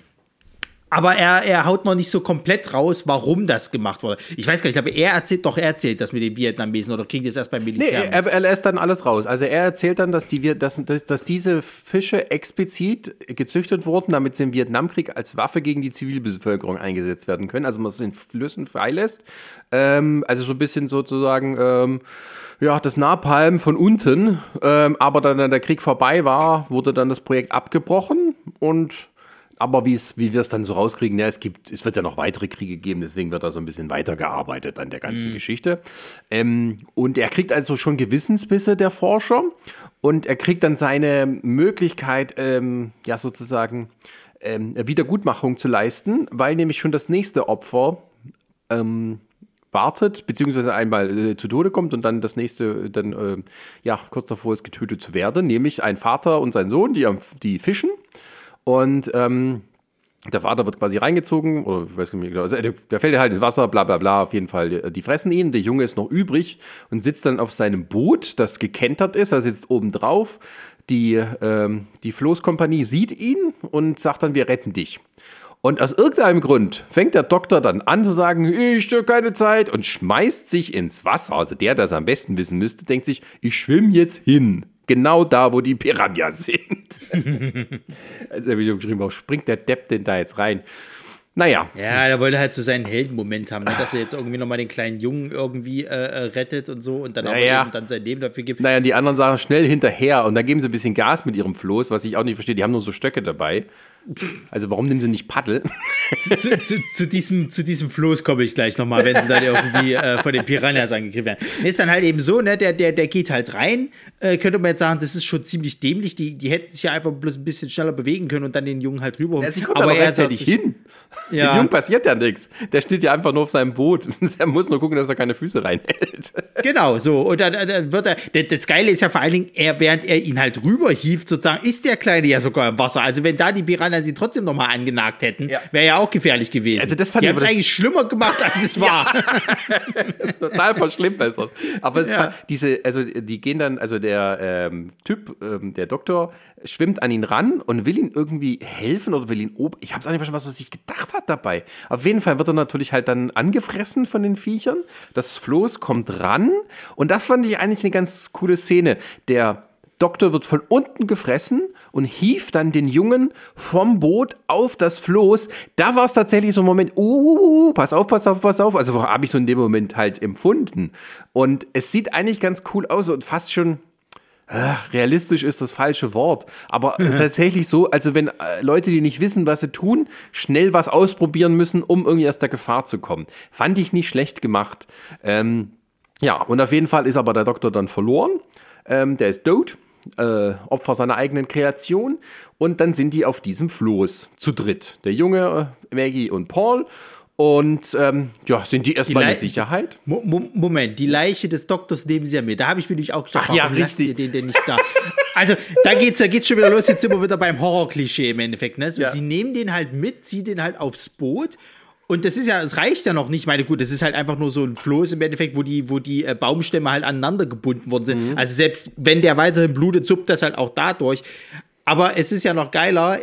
Aber er, er haut noch nicht so komplett raus, warum das gemacht wurde. Ich weiß gar nicht, aber er erzählt doch, er erzählt das mit den Vietnamesen oder kriegt es erst beim Nee, Militär. mit? er, er lässt dann alles raus. Also er erzählt dann, dass, die, dass, dass, dass diese Fische explizit gezüchtet wurden, damit sie im Vietnamkrieg als Waffe gegen die Zivilbevölkerung eingesetzt werden können. Also man es in Flüssen freilässt. Ähm, also so ein bisschen sozusagen, ähm, ja, das Napalm von unten. Ähm, aber dann, dann der Krieg vorbei war, wurde dann das Projekt abgebrochen und aber wie wir es dann so rauskriegen, ja, es gibt, es wird ja noch weitere Kriege geben, deswegen wird da so ein bisschen weitergearbeitet an der ganzen Geschichte. Ähm, und er kriegt also schon Gewissensbisse, der Forscher, und er kriegt dann seine Möglichkeit, ähm, ja, sozusagen ähm, Wiedergutmachung zu leisten, weil nämlich schon das nächste Opfer ähm, wartet, beziehungsweise einmal äh, zu Tode kommt und dann das nächste, äh, dann äh, ja, kurz davor ist, getötet zu werden, nämlich ein Vater und sein Sohn, die, die fischen. Und ähm, der Vater wird quasi reingezogen, oder ich weiß nicht mehr genau, also, der, der fällt halt ins Wasser, bla bla bla, auf jeden Fall, äh, die fressen ihn, der Junge ist noch übrig und sitzt dann auf seinem Boot, das gekentert ist, er sitzt oben drauf, die, ähm, die Floßkompanie sieht ihn und sagt dann, wir retten dich. Und aus irgendeinem Grund fängt der Doktor dann an zu sagen, ich habe keine Zeit und schmeißt sich ins Wasser. Also der, der es am besten wissen müsste, denkt sich, ich schwimme jetzt hin. Genau da, wo die Piranhas *laughs* sind. also habe ich geschrieben, warum springt der Depp denn da jetzt rein? Naja. Ja, der wollte halt so seinen Heldenmoment haben, ne? dass er jetzt irgendwie nochmal den kleinen Jungen irgendwie äh, äh, rettet und so und dann auch Naja. eben dann sein Leben dafür gibt. Naja, und die anderen sagen schnell hinterher und da geben sie ein bisschen Gas mit ihrem Floß, was ich auch nicht verstehe. Die haben nur so Stöcke dabei. Also warum nehmen sie nicht Paddel? zu, zu, zu, zu, diesem, zu diesem Floß komme ich gleich nochmal, wenn sie dann irgendwie äh, von den Piranhas angegriffen werden. Ist dann halt eben so, ne, der, der, der geht halt rein. Äh, könnte man jetzt sagen, das ist schon ziemlich dämlich. Die, die hätten sich ja einfach bloß ein bisschen schneller bewegen können und dann den Jungen halt rüber. Ja, sie kommt aber rechtzeitig sagt sich- hin. *laughs* Ja. Dem Jungen passiert ja nichts. Der steht ja einfach nur auf seinem Boot. *laughs* Er muss nur gucken, dass er keine Füße reinhält. *laughs* Genau, so. Und dann, dann wird er. Das Geile ist ja vor allen Dingen, er, während er ihn halt rüberhieft, sozusagen, ist der Kleine ja sogar im Wasser. Also, wenn da die Piranhas ihn trotzdem nochmal angenagt hätten, Ja. wäre ja auch gefährlich gewesen. Also das fand die haben es eigentlich schlimmer gemacht, als es war. Total verschlimmbessert. Aber es Ja. war diese, also die gehen dann, also der ähm, Typ, ähm, der Doktor, schwimmt an ihn ran und will ihn irgendwie helfen oder will ihn oben. Ich habe es auch nicht verstanden, was er sich gedacht hat dabei. Auf jeden Fall wird er natürlich halt dann angefressen von den Viechern. Das Floß kommt ran und das fand ich eigentlich eine ganz coole Szene. Der Doktor wird von unten gefressen und hieft dann den Jungen vom Boot auf das Floß. Da war es tatsächlich so ein Moment, uh, uh, uh, pass auf, pass auf, pass auf. Also habe ich so in dem Moment halt empfunden. Und es sieht eigentlich ganz cool aus und fast schon ach, realistisch ist das falsche Wort, aber tatsächlich so, also wenn äh, Leute, die nicht wissen, was sie tun, schnell was ausprobieren müssen, um irgendwie aus der Gefahr zu kommen. Fand ich nicht schlecht gemacht. Ähm, ja, und auf jeden Fall ist aber der Doktor dann verloren. Ähm, der ist tot, äh, Opfer seiner eigenen Kreation. Und dann sind die auf diesem Floß zu dritt. Der Junge, äh, Maggie und Paul. Und ähm, ja, sind die erstmal Lei- in Sicherheit. Mo Mo Moment, die Leiche des Doktors nehmen sie ja mit. Da habe ich mir nämlich auch gedacht, Ach ja, warum lasst richtig. ihr den denn nicht da? Also, da geht's, da geht's schon wieder los. Jetzt sind wir wieder beim Horror-Klischee im Endeffekt. Ne? So, Ja. Sie nehmen den halt mit, ziehen den halt aufs Boot. Und das ist ja, es reicht ja noch nicht. Ich meine, gut, das ist halt einfach nur so ein Floß im Endeffekt, wo die, wo die äh, Baumstämme halt aneinander gebunden worden sind. Also selbst wenn der weiterhin blutet, suppt das halt auch dadurch. Aber es ist ja noch geiler.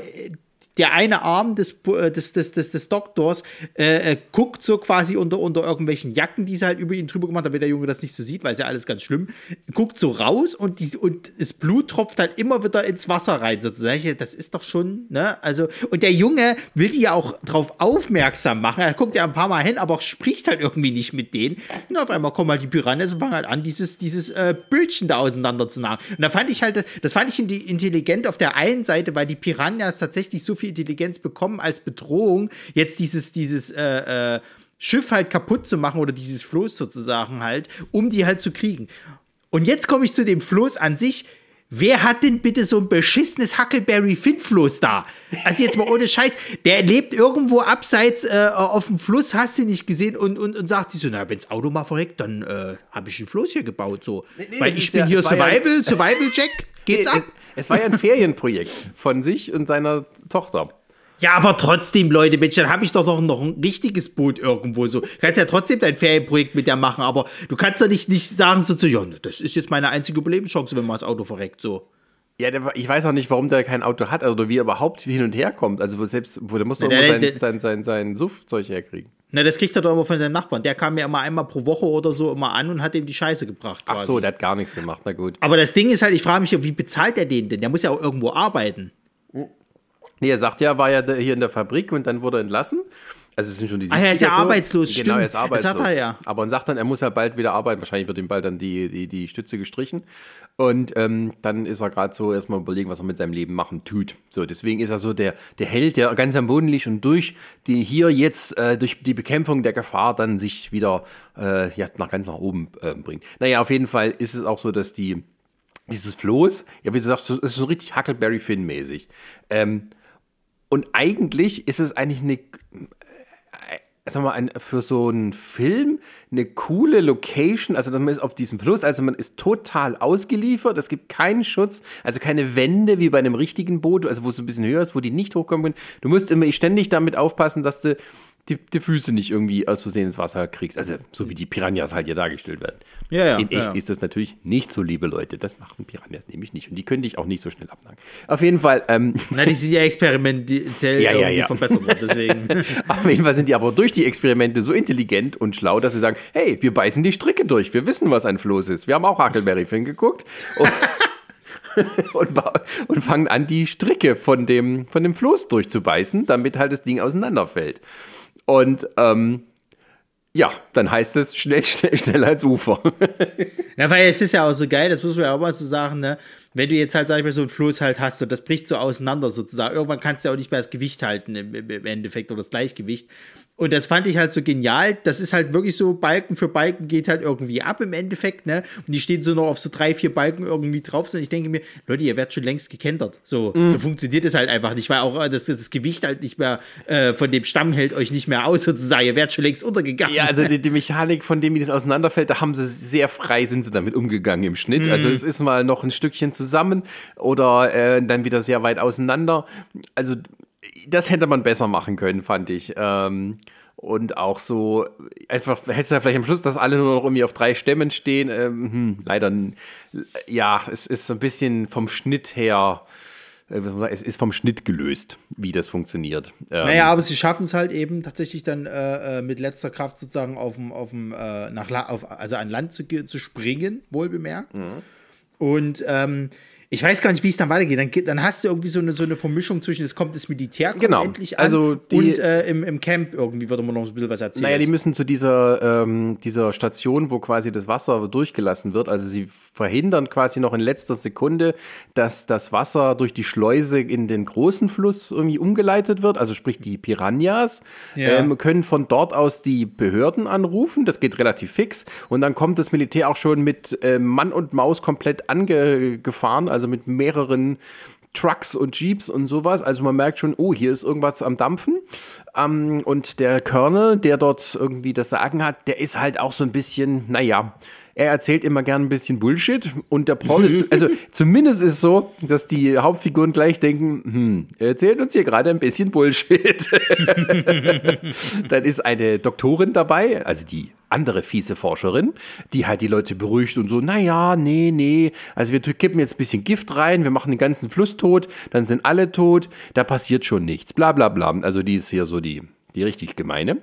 Der eine Arm des, äh, des, des, des, des Doktors äh, äh, guckt so quasi unter, unter irgendwelchen Jacken, die sie halt über ihn drüber gemacht haben, damit der Junge das nicht so sieht, weil es ja alles ganz schlimm. Guckt so raus und, die, und das Blut tropft halt immer wieder ins Wasser rein, sozusagen. Das ist doch schon, ne? Also, und der Junge will die ja auch drauf aufmerksam machen. Er guckt ja ein paar Mal hin, aber spricht halt irgendwie nicht mit denen. Und auf einmal kommen halt die Piranhas und fangen halt an, dieses, dieses äh, Bötchen da auseinander zu nagen. Und da fand ich halt, das fand ich in- intelligent auf der einen Seite, weil die Piranhas tatsächlich so viel Intelligenz bekommen als Bedrohung, jetzt dieses, dieses, äh, äh, Schiff halt kaputt zu machen oder dieses Floß sozusagen halt, um die halt zu kriegen. Und jetzt komme ich zu dem Floß an sich. Wer hat denn bitte so ein beschissenes Huckleberry Finn Floß da? Also jetzt mal ohne *laughs* Scheiß. Der lebt irgendwo abseits äh, auf dem Fluss, hast du nicht gesehen und, und, und sagt sich so, na, wenn's Auto mal verreckt, dann äh, habe ich ein Floß hier gebaut, so. nee, Weil es ich bin ja- hier war ja- Survival, Survival Jack, geht's Es, ab? es war ja ein Ferienprojekt von sich und seiner Tochter. Ja, aber trotzdem, Leute, Mensch, dann habe ich doch noch, noch ein richtiges Boot irgendwo so. Kannst ja trotzdem dein Ferienprojekt mit der machen, aber du kannst doch nicht, nicht sagen so zu, ja, ne, das ist jetzt meine einzige Überlebenschance, wenn mal das Auto verreckt, so. Ja, der, ich weiß auch nicht, warum der kein Auto hat oder wie er überhaupt hin und her kommt. Also wo selbst, wo der muss doch Der- nur sein, der- sein, sein, sein Suffzeug herkriegen. Na, das kriegt er doch immer von seinen Nachbarn. Der kam ja immer einmal pro Woche oder so immer an und hat ihm die Scheiße gebracht. Ach quasi. so, der hat gar nichts gemacht, na gut. aber das Ding ist halt, ich frage mich, wie bezahlt er den denn? Der muss ja auch irgendwo arbeiten. Nee, er sagt ja, war ja hier in der Fabrik und dann wurde er entlassen. Also es sind schon die Ah, er ist ja 70er so. arbeitslos, Genau, stimmt. er ist Das arbeitslos. sagt er ja. Aber er sagt dann, er muss ja bald wieder arbeiten. Wahrscheinlich wird ihm bald dann die, die, die Stütze gestrichen. Und ähm, dann ist er gerade so erstmal überlegen, was er mit seinem Leben machen tut. So, deswegen ist er so der, der Held, der ganz am Boden liegt und durch die hier jetzt, äh, durch die Bekämpfung der Gefahr dann sich wieder äh, ja, nach ganz nach oben äh, bringt. Naja, auf jeden Fall ist es auch so, dass die dieses Floß, ja, wie du sagst, es ist so richtig Huckleberry Finn-mäßig. Ähm, und eigentlich ist es eigentlich eine, wir mal, ein, für so einen Film eine coole Location. Also man ist auf diesem Fluss, also man ist total ausgeliefert. Es gibt keinen Schutz, also keine Wände wie bei einem richtigen Boot, also wo es ein bisschen höher ist, wo die nicht hochkommen können. Du musst immer ständig damit aufpassen, dass du die, die Füße nicht irgendwie aus Versehen ins Wasser kriegst. Also so wie die Piranhas halt hier dargestellt werden. Ja, ja, In echt ja. ist das natürlich nicht so, liebe Leute. Das machen Piranhas nämlich nicht. Und die können dich auch nicht so schnell abnagen. Auf jeden Fall, ähm, *laughs* Na, die sind ja experimentell Ja, ja, ja. verbessert worden, deswegen. *laughs* Auf jeden Fall sind die aber durch die Experimente so intelligent und schlau, dass sie sagen, hey, wir beißen die Stricke durch. Wir wissen, was ein Floß ist. Wir haben auch Huckleberry Finn geguckt. *laughs* Und, und, und fangen an, die Stricke von dem, von dem Floß durchzubeißen, damit halt das Ding auseinanderfällt. Und ähm, ja, dann heißt es schnell, *laughs* schnell, schnell als Ufer. Na, weil es ist ja auch so geil, das muss man ja auch mal so sagen, ne? Wenn du jetzt halt, sag ich mal, so ein Floß halt hast und das bricht so auseinander sozusagen, irgendwann kannst du ja auch nicht mehr das Gewicht halten im im Endeffekt oder das Gleichgewicht. Und das fand ich halt so genial. Das ist halt wirklich so, Balken für Balken geht halt irgendwie ab im Endeffekt, ne? Und die stehen so noch auf so drei, vier Balken irgendwie drauf. Und ich denke mir, Leute, ihr werdet schon längst gekentert. So, so funktioniert es halt einfach nicht, weil auch äh, das, das Gewicht halt nicht mehr äh, von dem Stamm hält euch nicht mehr aus, sozusagen. Ihr werdet schon längst untergegangen. Ja, also *laughs* die, die Mechanik, von dem wie das auseinanderfällt, da haben sie sehr frei sind sie damit umgegangen im Schnitt. Also es ist mal noch ein Stückchen zusammen oder äh, dann wieder sehr weit auseinander. Also das hätte man besser machen können, fand ich. Ähm, und auch so, einfach, hättest du ja vielleicht am Schluss, dass alle nur noch irgendwie auf drei Stämmen stehen. Ähm, hm, leider, ja, es ist so ein bisschen vom Schnitt her, äh, es ist vom Schnitt gelöst, wie das funktioniert. Ähm, Naja, aber sie schaffen es halt eben tatsächlich dann äh, äh, mit letzter Kraft sozusagen auf dem, auf dem, äh, nach auf, also an Land zu, zu springen, wohl bemerkt. Und ähm, ich weiß gar nicht, wie es dann weitergeht. Dann, dann hast du irgendwie so eine, so eine Vermischung zwischen, es kommt das Militär kommt Genau. endlich an Also die- und äh, im, im Camp irgendwie wird immer noch ein bisschen was erzählt. Naja, die müssen zu dieser, ähm, dieser Station, wo quasi das Wasser durchgelassen wird. Also sie verhindern quasi noch in letzter Sekunde, dass das Wasser durch die Schleuse in den großen Fluss irgendwie umgeleitet wird. Also sprich die Piranhas Ja. ähm, können von dort aus die Behörden anrufen. Das geht relativ fix. Und dann kommt das Militär auch schon mit äh, Mann und Maus komplett angefahren, also mit mehreren Trucks und Jeeps und sowas. Also man merkt schon, oh, hier ist irgendwas am Dampfen. Ähm, und der Colonel, der dort irgendwie das Sagen hat, der ist halt auch so ein bisschen, naja, er erzählt immer gern ein bisschen Bullshit und der Paul ist, *laughs* also zumindest ist es so, dass die Hauptfiguren gleich denken, hm, er erzählt uns hier gerade ein bisschen Bullshit. *laughs* Dann ist eine Doktorin dabei, also die andere fiese Forscherin, die halt die Leute beruhigt und so, naja, nee, nee, also wir kippen jetzt ein bisschen Gift rein, wir machen den ganzen Fluss tot, dann sind alle tot, da passiert schon nichts, bla bla bla. Also die ist hier so die, die richtig gemeine.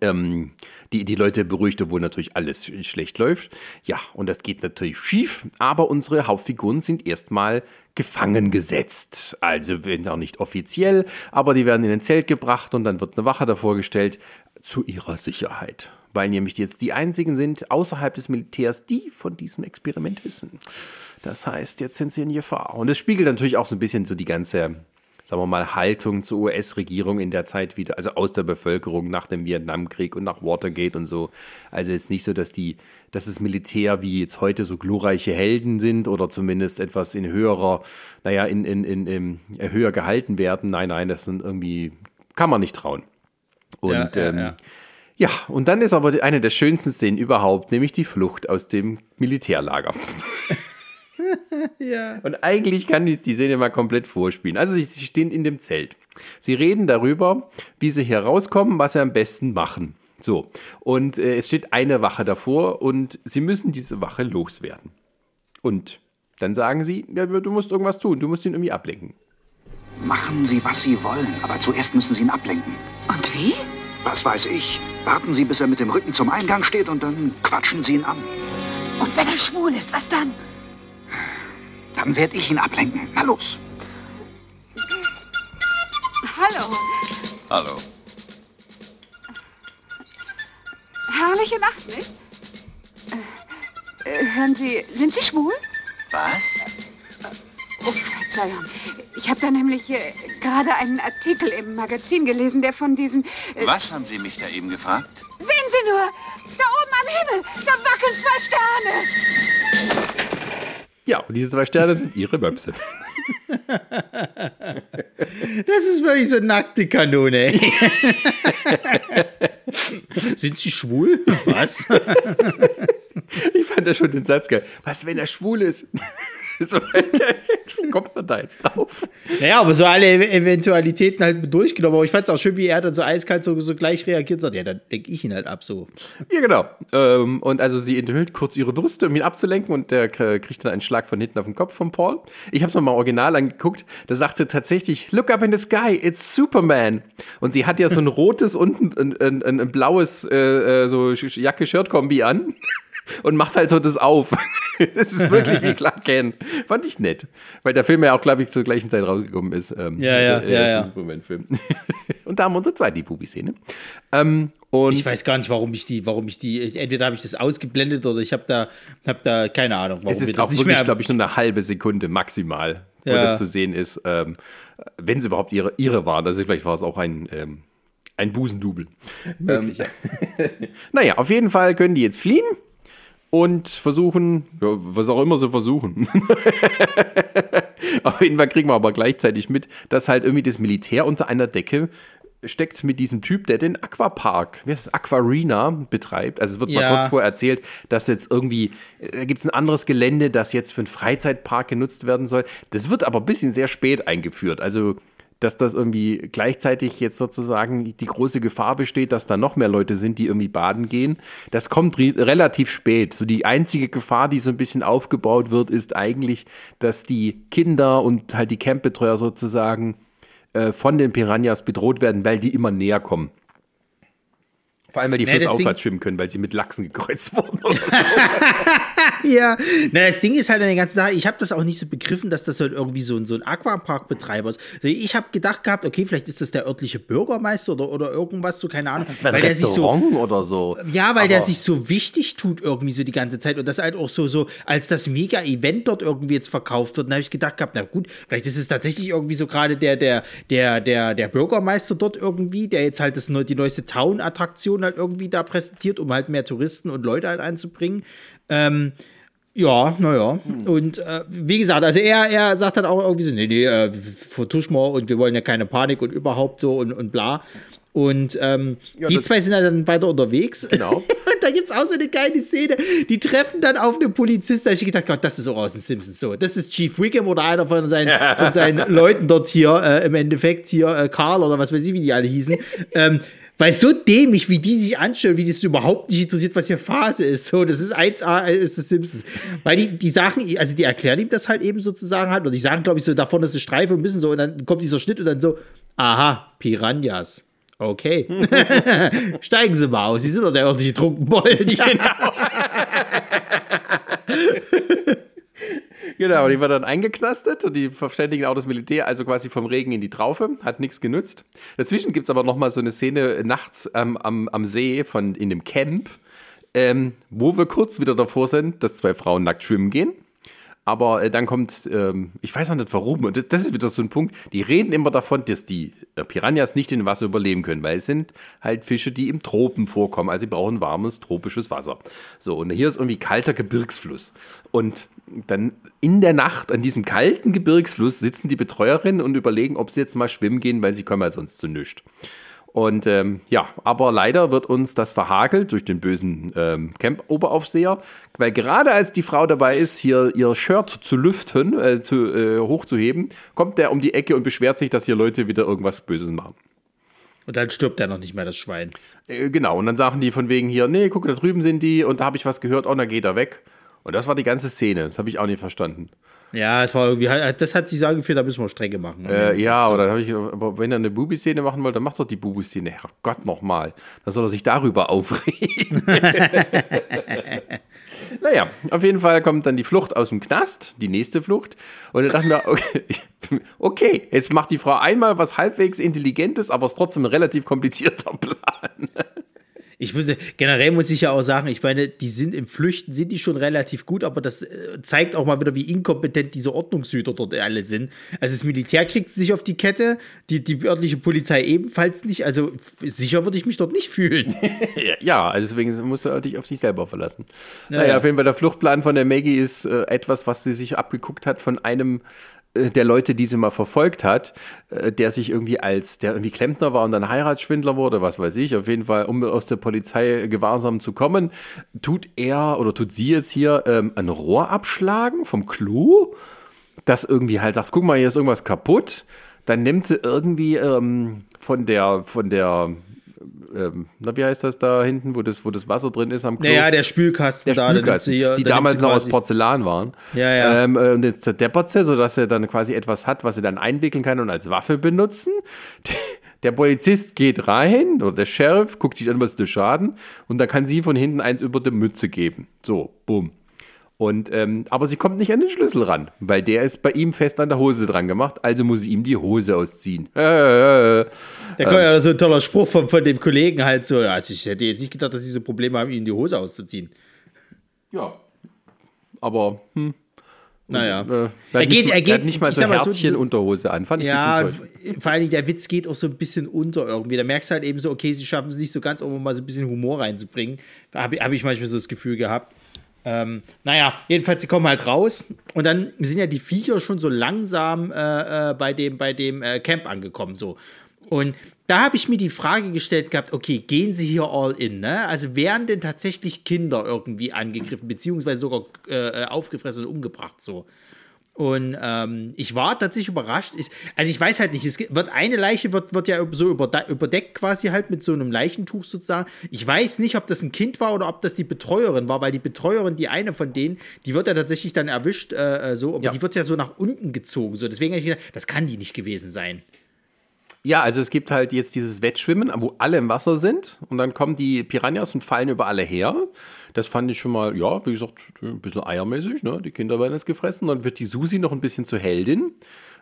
Ähm, die, die Leute beruhigt, obwohl natürlich alles sch- schlecht läuft. Ja, und das geht natürlich schief, aber unsere Hauptfiguren sind erstmal gefangen gesetzt. Also wenn auch nicht offiziell, aber die werden in ein Zelt gebracht und dann wird eine Wache davor gestellt zu ihrer Sicherheit. Weil nämlich jetzt die einzigen sind außerhalb des Militärs, die von diesem Experiment wissen. Das heißt, jetzt sind sie in Gefahr. Und es spiegelt natürlich auch so ein bisschen so die ganze sagen wir mal, Haltung zur US-Regierung in der Zeit wieder, also aus der Bevölkerung nach dem Vietnamkrieg und nach Watergate und so. Also es ist nicht so, dass die, dass das Militär wie jetzt heute so glorreiche Helden sind oder zumindest etwas in höherer, naja, in, in, in, in höher gehalten werden. Nein, nein, das sind irgendwie, kann man nicht trauen. Und Ja, ja, ähm, ja. Ja, und dann ist aber eine der schönsten Szenen überhaupt, nämlich die Flucht aus dem Militärlager. *laughs* ja. Und eigentlich kann ich die Szene mal komplett vorspielen. Also sie, sie stehen in dem Zelt. Sie reden darüber, wie sie hier rauskommen, was sie am besten machen. So, und äh, es steht eine Wache davor und sie müssen diese Wache loswerden. Und dann sagen sie, ja, du musst irgendwas tun, du musst ihn irgendwie ablenken. Machen Sie, was Sie wollen, aber zuerst müssen Sie ihn ablenken. Und wie? Was weiß ich. Warten Sie, bis er mit dem Rücken zum Eingang steht und dann quatschen Sie ihn an. Und wenn er schwul ist, was dann? Dann werde ich ihn ablenken. Na los. Hallo. Hallo. Herrliche Nacht, nicht? Äh, äh, hören Sie, sind Sie schwul? Was? Oh, Verzeihung. Ich habe da nämlich äh, gerade einen Artikel im Magazin gelesen, der von diesen... Äh, Was haben Sie mich da eben gefragt? Sehen Sie nur! Da oben am Himmel! Da wackeln zwei Sterne! Ja, und diese zwei Sterne sind ihre Möpse. Das ist wirklich so nackte Kanone. ey. Sind sie schwul? Was? Ich fand ja schon den Satz geil. Was, wenn er schwul ist? *laughs* so, wie kommt man da jetzt drauf? Naja, aber so alle Ev- Eventualitäten halt durchgenommen. Aber ich fand es auch schön, wie er dann so eiskalt so, so gleich reagiert und sagt, ja, dann denke ich ihn halt ab so. Ja, genau. Ähm, und also sie enthüllt kurz ihre Brüste, um ihn abzulenken und der kriegt dann einen Schlag von hinten auf den Kopf von Paul. Ich habe es mir mal original angeguckt. Da sagt sie tatsächlich, look up in the sky, it's Superman. Und sie hat ja so ein *laughs* rotes und ein, ein, ein, ein blaues äh, äh, so Jacke-Shirt-Kombi an. Und macht halt so das auf. *laughs* Es ist wirklich wie Clark Kent. Fand ich nett. Weil der Film ja auch, glaube ich, zur gleichen Zeit rausgekommen ist. Ähm, Ja, ja, der ja, ja. Superman-Film. *laughs* und da haben wir unsere zweite Bubi-Szene. Ähm, und Ich weiß gar nicht, warum ich die, warum ich die, entweder habe ich das ausgeblendet oder ich habe da, hab da keine Ahnung, warum es ist das auch wirklich, glaube ich, nur eine halbe Sekunde maximal, wo Ja. das zu sehen ist. Ähm, wenn es überhaupt ihre, ihre waren. Also vielleicht war es auch ein, ähm, ein Busendubel. Möglich, ja. *laughs* Naja, auf jeden Fall können die jetzt fliehen und versuchen, ja, was auch immer sie versuchen. *laughs* auf jeden Fall kriegen wir aber gleichzeitig mit, dass halt irgendwie das Militär unter einer Decke steckt mit diesem Typ, der den Aquapark, wie heißt das, Aquarena betreibt. Also es wird mal Ja. kurz vorher erzählt, dass jetzt irgendwie, äh, da gibt es ein anderes Gelände, das jetzt für einen Freizeitpark genutzt werden soll. Das wird aber ein bisschen sehr spät eingeführt. Also dass das irgendwie gleichzeitig jetzt sozusagen die große Gefahr besteht, dass da noch mehr Leute sind, die irgendwie baden gehen. Das kommt re relativ spät. So die einzige Gefahr, die so ein bisschen aufgebaut wird, ist eigentlich, dass die Kinder und halt die Campbetreuer sozusagen äh, von den Piranhas bedroht werden, weil die immer näher kommen. Vor allem, weil die Nee, aufwärts schwimmen können, weil sie mit Lachsen gekreuzt *laughs* wurden. Oder so. *laughs* *laughs* Ja, na, das Ding ist halt an der ganzen Sache, ich habe das auch nicht so begriffen, dass das halt irgendwie so ein, so ein Aquapark-Betreiber ist. Also ich habe gedacht gehabt, okay, vielleicht ist das der örtliche Bürgermeister oder, oder irgendwas, so keine Ahnung. Ein weil der sich so, oder so. ja, weil der Aber- sich so wichtig tut irgendwie so die ganze Zeit und das halt auch so, so als das Mega-Event dort irgendwie jetzt verkauft wird, dann habe ich gedacht gehabt, na gut, vielleicht ist es tatsächlich irgendwie so gerade der, der, der, der, der Bürgermeister dort irgendwie, der jetzt halt das, die neueste Town-Attraktion halt irgendwie da präsentiert, um halt mehr Touristen und Leute halt einzubringen. Ähm, ja, naja. Und äh, wie gesagt, also er, er sagt dann auch irgendwie so, nee, nee, äh, vertuschen wir und wir wollen ja keine Panik und überhaupt so und, und bla. Und ähm, die das- zwei sind dann weiter unterwegs. Genau. und *laughs* da gibt's auch so eine geile Szene. Die treffen dann auf einen Polizisten. Da hab ich gedacht, Gott, das ist auch aus den Simpsons so. Das ist Chief Wiggum oder einer von seinen, *laughs* von seinen Leuten dort hier, äh, im Endeffekt hier, äh, Karl oder was weiß ich, wie die alle hießen. Ähm, weil so dämlich, wie die sich anstellen, wie das überhaupt nicht interessiert, was hier Phase ist. So, das ist 1A, ist das Simpsons. Weil die, die Sachen, also die erklären ihm das halt eben sozusagen halt, oder die sagen, glaube ich, so, davon ist eine Streife und müssen so, und dann kommt dieser Schnitt und dann so, aha, Piranhas. Okay. *laughs* Steigen Sie mal aus, Sie sind doch der ordentliche Trunkenbold. Genau. *laughs* Genau, die war dann eingeknastet und die verständigen auch das Militär, also quasi vom Regen in die Traufe, hat nichts genützt. Dazwischen gibt es aber nochmal so eine Szene nachts ähm, am, am See von, in dem Camp, ähm, wo wir kurz wieder davor sind, dass zwei Frauen nackt schwimmen gehen. Aber äh, dann kommt, ähm, ich weiß auch nicht warum, und das, das ist wieder so ein Punkt, die reden immer davon, dass die äh, Piranhas nicht in Wasser überleben können, weil es sind halt Fische, die im Tropen vorkommen, also sie brauchen warmes, tropisches Wasser. So, und hier ist irgendwie kalter Gebirgsfluss. Und dann in der Nacht an diesem kalten Gebirgsfluss sitzen die Betreuerinnen und überlegen, ob sie jetzt mal schwimmen gehen, weil sie kommen ja sonst zu nichts. Und ähm, ja, aber leider wird uns das verhagelt durch den bösen ähm, Camp-Oberaufseher, weil gerade als die Frau dabei ist, hier ihr Shirt zu lüften, äh, zu, äh, hochzuheben, kommt der um die Ecke und beschwert sich, dass hier Leute wieder irgendwas Böses machen. Und dann stirbt er noch nicht mehr, das Schwein. Äh, genau, und dann sagen die von wegen hier, nee, guck, da drüben sind die und da habe ich was gehört, oh, dann geht er weg. Und das war die ganze Szene, das habe ich auch nicht verstanden. Ja, es war irgendwie, das hat sich so angefühlt, da müssen wir Strenge machen. Äh, ja, oder dann habe ich, aber wenn er eine Bubi-Szene machen will, dann macht doch die Bubi-Szene. Herrgott, nochmal. Dann soll er sich darüber aufregen. *laughs* naja, auf jeden Fall kommt dann die Flucht aus dem Knast, die nächste Flucht. Und dann dachten wir, okay, *laughs* okay, jetzt macht die Frau einmal was halbwegs Intelligentes, aber es ist trotzdem ein relativ komplizierter *laughs* Plan. Ich muss, generell muss ich ja auch sagen, ich meine, die sind im Flüchten, sind die schon relativ gut, aber das äh, zeigt auch mal wieder, wie inkompetent diese Ordnungshüter dort alle sind. Also das Militär kriegt es nicht auf die Kette, die, die örtliche Polizei ebenfalls nicht. Also sicher würde ich mich dort nicht fühlen. *laughs* *laughs* Ja, also deswegen musst du dich auf sich selber verlassen. Ja, naja, ja. auf jeden Fall, der Fluchtplan von der Maggie ist äh, etwas, was sie sich abgeguckt hat von einem der Leute, die sie mal verfolgt hat, äh, der sich irgendwie als, der irgendwie Klempner war und dann Heiratsschwindler wurde, was weiß ich. Auf jeden Fall, um aus der Polizei gewahrsam zu kommen, tut er oder tut sie jetzt hier ähm, ein Rohr abschlagen vom Klo, das irgendwie halt sagt, guck mal, hier ist irgendwas kaputt. Dann nimmt sie irgendwie ähm, von der, von der, ähm, na, wie heißt das da hinten, wo das, wo das Wasser drin ist am Klo? Naja, der Spülkasten der da, Spülkasten, hier- die damals noch aus Porzellan waren. Ja, ja. Ähm, äh, und jetzt zerdeppert sie, sodass er dann quasi etwas hat, was sie dann einwickeln kann und als Waffe benutzen. *laughs* Der Polizist geht rein oder der Sheriff guckt sich an, was ist der Schaden und dann kann sie von hinten eins über die Mütze geben. So, bumm. Und, ähm, aber sie kommt nicht an den Schlüssel ran, weil der ist bei ihm fest an der Hose dran gemacht, also muss sie ihm die Hose ausziehen. Äh, äh, äh. Da kommt ja so ein toller Spruch von, von dem Kollegen halt so, also ich hätte jetzt nicht gedacht, dass sie so Probleme haben, ihm die Hose auszuziehen. Ja. Aber, hm. Naja. Äh, Er geht- nicht, er geht- hat nicht mal so mal so, Herzchen diese- Unterhose an. Fand ich Ja, vor allen Dingen der Witz geht auch so ein bisschen unter irgendwie. Da merkst du halt eben so, okay, sie schaffen es nicht so ganz, um mal so ein bisschen Humor reinzubringen. Da habe hab ich manchmal so das Gefühl gehabt. Ähm, naja, jedenfalls, sie kommen halt raus und dann sind ja die Viecher schon so langsam äh, äh, bei dem, bei dem äh, Camp angekommen. So. Und da habe ich mir die Frage gestellt gehabt, okay, gehen sie hier all in, ne? Also werden denn tatsächlich Kinder irgendwie angegriffen, beziehungsweise sogar äh, aufgefressen und umgebracht so? Und ähm, ich war tatsächlich überrascht. Ich, also ich weiß halt nicht, es wird eine Leiche wird, wird ja so überdeckt quasi halt mit so einem Leichentuch sozusagen. Ich weiß nicht, ob das ein Kind war oder ob das die Betreuerin war, weil die Betreuerin, die eine von denen, die wird ja tatsächlich dann erwischt, äh, äh, so, aber Ja. die wird ja so nach unten gezogen. So, deswegen habe ich gedacht, das kann die nicht gewesen sein. Ja, also es gibt halt jetzt dieses Wettschwimmen, wo alle im Wasser sind und dann kommen die Piranhas und fallen über alle her. Das fand ich schon mal, ja, wie gesagt, ein bisschen eiermäßig, ne? Die Kinder werden jetzt gefressen. Dann wird die Susi noch ein bisschen zur Heldin,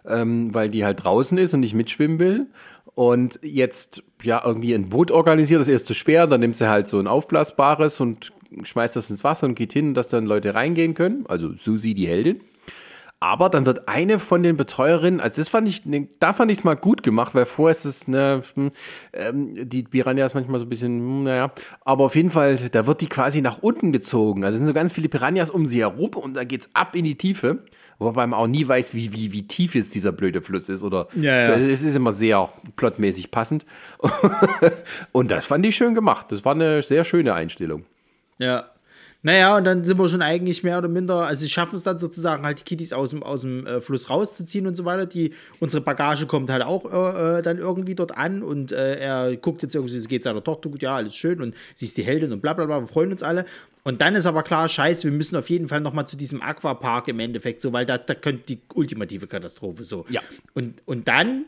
ähm, weil die halt draußen ist und nicht mitschwimmen will. Und jetzt, ja, irgendwie ein Boot organisiert, das erste schwer, dann nimmt sie halt so ein aufblasbares und schmeißt das ins Wasser und geht hin, dass dann Leute reingehen können. Also Susi, die Heldin. Aber dann wird eine von den Betreuerinnen, also das fand ich, da fand ich es mal gut gemacht, weil vorher ist es, ne, hm, ähm, die Piranhas manchmal so ein bisschen, hm, naja, aber auf jeden Fall, da wird die quasi nach unten gezogen. Also es sind so ganz viele Piranhas um sie herum und da geht's ab in die Tiefe. Wobei man auch nie weiß, wie, wie, wie tief jetzt dieser blöde Fluss ist. Oder Ja, ja. Es ist immer sehr plotmäßig passend. *laughs* und das fand ich schön gemacht. Das war eine sehr schöne Einstellung. Ja. Naja, und dann sind wir schon eigentlich mehr oder minder, also sie schaffen es dann sozusagen halt die Kitties aus dem, aus dem äh, Fluss rauszuziehen und so weiter. Die, unsere Bagage kommt halt auch äh, äh, dann irgendwie dort an und äh, er guckt jetzt irgendwie, es geht seiner Tochter gut, ja, alles schön und sie ist die Heldin und bla bla bla, wir freuen uns alle. Und dann ist aber klar, scheiße, wir müssen auf jeden Fall nochmal zu diesem Aquapark im Endeffekt, so, weil da, da könnte die ultimative Katastrophe so. Ja. Und, und dann,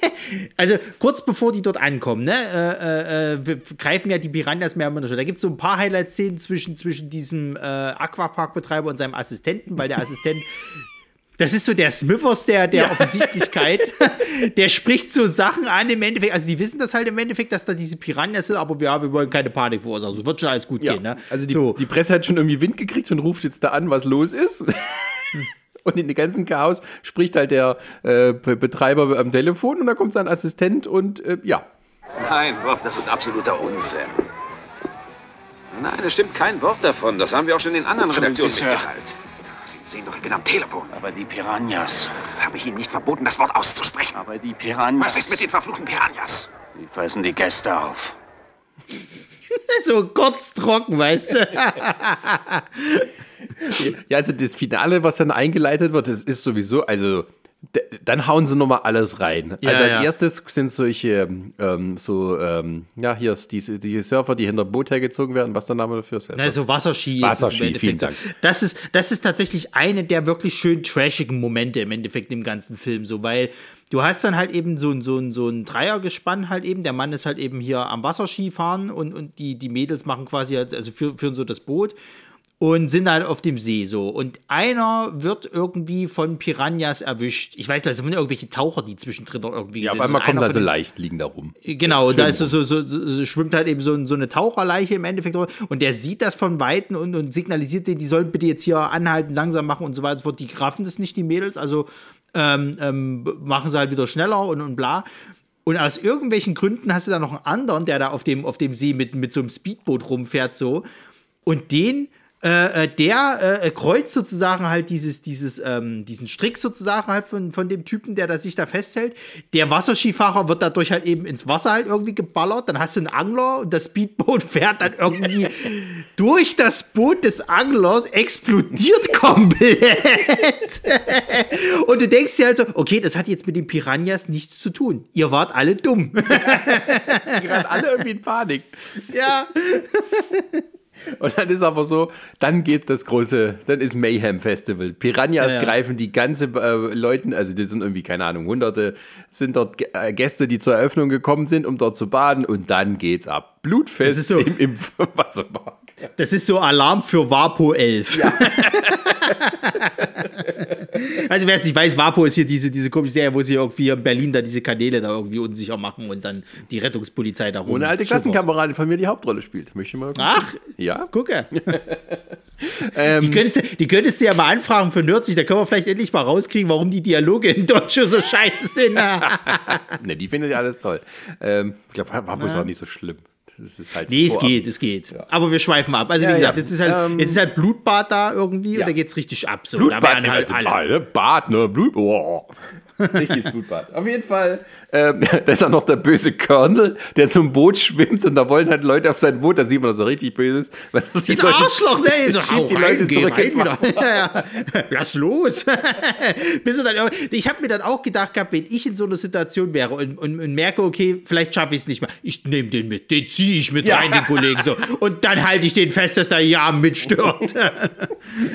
*laughs* also kurz bevor die dort ankommen, ne, äh, äh, wir greifen ja die Piranhas mehr mehr schon. Da gibt es so ein paar Highlight-Szenen zwischen, zwischen diesem äh, Aquaparkbetreiber und seinem Assistenten, weil der Assistent. *laughs* Das ist so der Smithers der, der Offensichtlichkeit. *laughs* der spricht so Sachen an im Endeffekt. Also die wissen das halt im Endeffekt, dass da diese Piranhas sind, aber ja, wir wollen keine Panik verursachen. So wird schon alles gut Ja, gehen. Ne? also die, so. die Presse hat schon irgendwie Wind gekriegt und ruft jetzt da an, was los ist. *laughs* Und in dem ganzen Chaos spricht halt der äh, Be- Betreiber am Telefon und da kommt sein Assistent und äh, ja. Nein, Bob, das ist absoluter Unsinn. Nein, es stimmt kein Wort davon. Das haben wir auch schon in anderen Entschuldigen Redaktionen mitgeteilt. Sie sehen doch, ich bin am Telefon. Aber die Piranhas. Habe ich Ihnen nicht verboten, das Wort auszusprechen? Aber die Piranhas. Was ist mit den verfluchten Piranhas? Sie fressen die Gäste auf. *laughs* so kurz trocken, weißt du? Ja, also das Finale, was dann eingeleitet wird, das ist sowieso, also dann hauen sie nochmal alles rein. Ja, also als ja. erstes sind solche, ähm, so, ähm, ja, hier ist diese, diese Surfer, die hinter Boot hergezogen werden. Was ist der Name dafür? Na, so Wasserski, Wasserski, ist es im vielen Endeffekt. Dank. Das ist, das ist tatsächlich eine der wirklich schön trashigen Momente im Endeffekt im ganzen Film, so, weil du hast dann halt eben so ein, so ein, so ein Dreiergespann halt eben, der Mann ist halt eben hier am Wasserski fahren und, und die, die Mädels machen quasi, also führen, führen so das Boot und sind halt auf dem See so. Und einer wird irgendwie von Piranhas erwischt. Ich weiß nicht, das sind irgendwelche Taucher, die zwischendrin noch irgendwie Ja, auf sind. einmal Und kommen einer dann so leicht liegen da rum. Genau, da ist so, so, so, so, schwimmt halt eben so, so eine Taucherleiche im Endeffekt und der sieht das von Weitem und, und signalisiert denen, die sollen bitte jetzt hier anhalten, langsam machen und so weiter. und so fort. Die raffen das nicht, die Mädels, also ähm, ähm, machen sie halt wieder schneller und, und bla. Und aus irgendwelchen Gründen hast du da noch einen anderen, der da auf dem, auf dem See mit, mit so einem Speedboot rumfährt, so. Und den, äh, äh, der äh, kreuzt sozusagen halt dieses, dieses, ähm, diesen Strick sozusagen halt von, von dem Typen, der da sich da festhält. Der Wasserskifahrer wird dadurch halt eben ins Wasser halt irgendwie geballert. Dann hast du einen Angler und das Speedboot *laughs* fährt dann irgendwie durch das Boot des Anglers, explodiert *laughs* komplett. *laughs* und du denkst dir halt so, okay, das hat jetzt mit den Piranhas nichts zu tun. Ihr wart alle dumm. Die waren alle irgendwie in Panik. ja. Und dann ist aber so, dann geht das große, dann ist Mayhem Festival. Piranhas Ja, ja. greifen die ganze äh, Leuten, also die sind irgendwie, keine Ahnung, hunderte sind dort äh, Gäste, die zur Eröffnung gekommen sind, um dort zu baden und dann geht's ab. Blutfest Das ist so- im, im *laughs* Wasserpark. Das ist so Alarm für Vapo 11. *laughs* *laughs* also wer es nicht weiß, Vapo ist hier diese, diese komische Serie, wo sie irgendwie in Berlin da diese Kanäle da irgendwie unsicher machen und dann die Rettungspolizei da rum. Wo eine alte. Klassenkameradin von mir die Hauptrolle spielt. Möchte ich mal Ach, Ja. gucke. *laughs* Ähm, Die könntest, du- die könntest du ja mal anfragen für Nerdsich, da können wir vielleicht endlich mal rauskriegen, warum die Dialoge in Deutsch so scheiße sind. *laughs* ne, die findet ja alles toll. Ähm, ich glaube, Wapo ist auch nicht so schlimm. Das ist halt Nee, es geht, es geht. Aber wir schweifen ab. Also, wie Ja, gesagt, ja. jetzt, ist halt, Ähm, jetzt ist halt Blutbad da irgendwie ja. und da geht's richtig ab. So. Blutbad, da halt alle. alle. Ne? Bad, ne? Blut, oh. *laughs* Richtiges Blutbad. Auf jeden Fall, ähm, *laughs* da ist auch noch der böse Colonel, der zum Boot schwimmt und da wollen halt Leute auf sein Boot, da sieht man, dass er richtig böse ist. weil er die Dieses Leute- Arschloch, ne? So, schiebt die rein, Leute geh zurück ins. Wasser. *laughs* Lass los. *laughs* Bis dann, ich habe mir dann auch gedacht gehabt, wenn ich in so einer Situation wäre und, und, und merke, okay, vielleicht schaffe ich es nicht mehr. Ich nehme den mit, den ziehe ich mit Ja. rein, den Kollegen. So. Und dann halte ich den fest, dass der ja mitstirbt.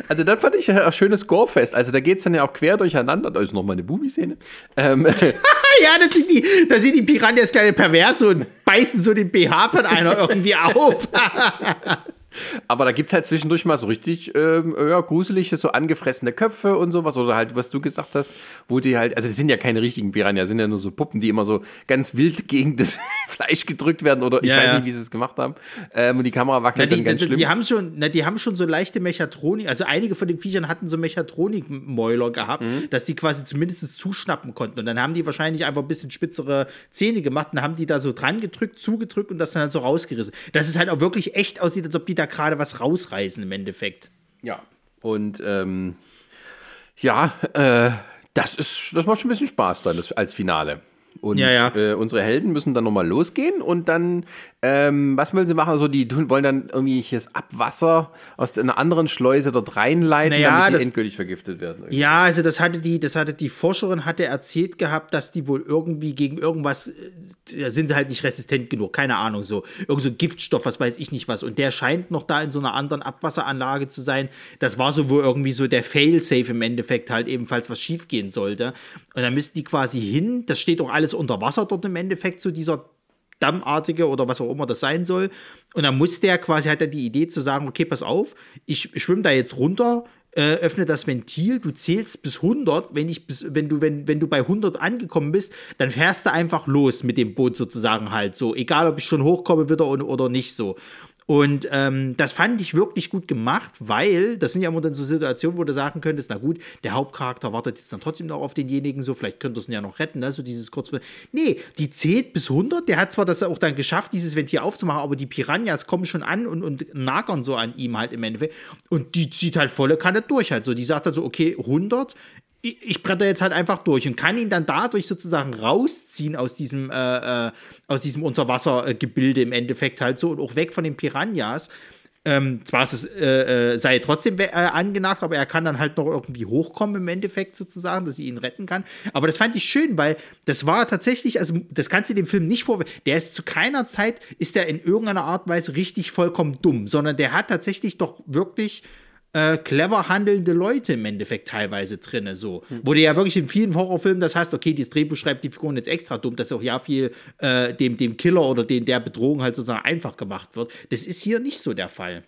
Also dann fand ich ja ein schönes Gorefest. Also da geht's dann ja auch quer durcheinander. Da ist noch mal eine Bubi-Szene. Ähm, ja, da die, da sind die Piranhas kleine Perverse und beißen so den BH von einer irgendwie auf. *laughs* Aber da gibt's halt zwischendurch mal so richtig ähm, ja, gruselige, so angefressene Köpfe und sowas. Oder halt, was du gesagt hast, wo die halt, also das sind ja keine richtigen Piranha, sind ja nur so Puppen, die immer so ganz wild gegen das *laughs* Fleisch gedrückt werden. Oder ich Ja, weiß ja. nicht, wie sie es gemacht haben. Ähm, und die Kamera Na, wackelt die, dann ganz die, schlimm. die, haben schon, na, die haben schon so leichte Mechatronik, also einige von den Viechern hatten so Mechatronik-Mäuler gehabt, Mhm. dass die quasi zumindest zuschnappen konnten. Und dann haben die wahrscheinlich einfach ein bisschen spitzere Zähne gemacht und haben die da so dran gedrückt, zugedrückt und das dann halt so rausgerissen. Dass es halt auch wirklich echt aussieht, als ob die da gerade was rausreißen im Endeffekt. Ja. Und ähm, ja, äh, das ist, das macht schon ein bisschen Spaß dann das, als Finale. Und Ja, ja. Äh, unsere Helden müssen dann nochmal losgehen und dann, ähm, was wollen sie machen? Also die tun, wollen dann irgendwie das Abwasser aus einer anderen Schleuse dort reinleiten, Naja, damit die das- endgültig vergiftet werden. irgendwie. Ja, also das hatte die, das hatte die Forscherin hatte erzählt gehabt, dass die wohl irgendwie gegen irgendwas, äh, da sind sie halt nicht resistent genug, keine Ahnung, so. Irgend so Giftstoff, was weiß ich nicht was. Und der scheint noch da in so einer anderen Abwasseranlage zu sein. Das war so wohl irgendwie so der Fail-Safe im Endeffekt halt ebenfalls, was schiefgehen sollte. Und dann müssten die quasi hin, das steht auch alles unter Wasser dort im Endeffekt, so dieser Dammartige oder was auch immer das sein soll. Und dann muss der quasi, hat er die Idee zu sagen, okay, pass auf, ich schwimme da jetzt runter, äh, öffne das Ventil, du zählst bis 100, wenn, ich bis, wenn, du, wenn, wenn du bei 100 angekommen bist, dann fährst du einfach los mit dem Boot sozusagen halt so, egal ob ich schon hochkomme wieder oder nicht so. Und ähm, das fand ich wirklich gut gemacht, weil das sind ja immer dann so Situationen, wo du sagen könntest, na gut, der Hauptcharakter wartet jetzt dann trotzdem noch auf denjenigen, so vielleicht könnte es ihn ja noch retten, ne? so dieses kurz. Nee, die zählt bis 100, der hat zwar das auch dann geschafft, dieses Ventil aufzumachen, aber die Piranhas kommen schon an und, und nagern so an ihm halt im Endeffekt und die zieht halt volle Kanne durch halt so, die sagt halt so, okay, 100, ich, bretter jetzt halt einfach durch und kann ihn dann dadurch sozusagen rausziehen aus diesem, äh, äh, aus diesem Unterwassergebilde im Endeffekt halt so und auch weg von den Piranhas. Ähm, zwar ist es, äh, äh, sei trotzdem äh, angenagt, aber er kann dann halt noch irgendwie hochkommen im Endeffekt sozusagen, dass sie ihn retten kann. Aber das fand ich schön, weil das war tatsächlich, also das kannst du dem Film nicht vorwerfen. Der ist zu keiner Zeit, ist der in irgendeiner Art und Weise richtig vollkommen dumm, sondern der hat tatsächlich doch wirklich äh, clever handelnde Leute im Endeffekt teilweise drinne so. Wo du ja wirklich in vielen Horrorfilmen das hast, okay, das Drehbuch schreibt die Figuren jetzt extra dumm, dass auch ja viel äh, dem, dem Killer oder den, der Bedrohung halt sozusagen einfach gemacht wird. Das ist hier nicht so der Fall.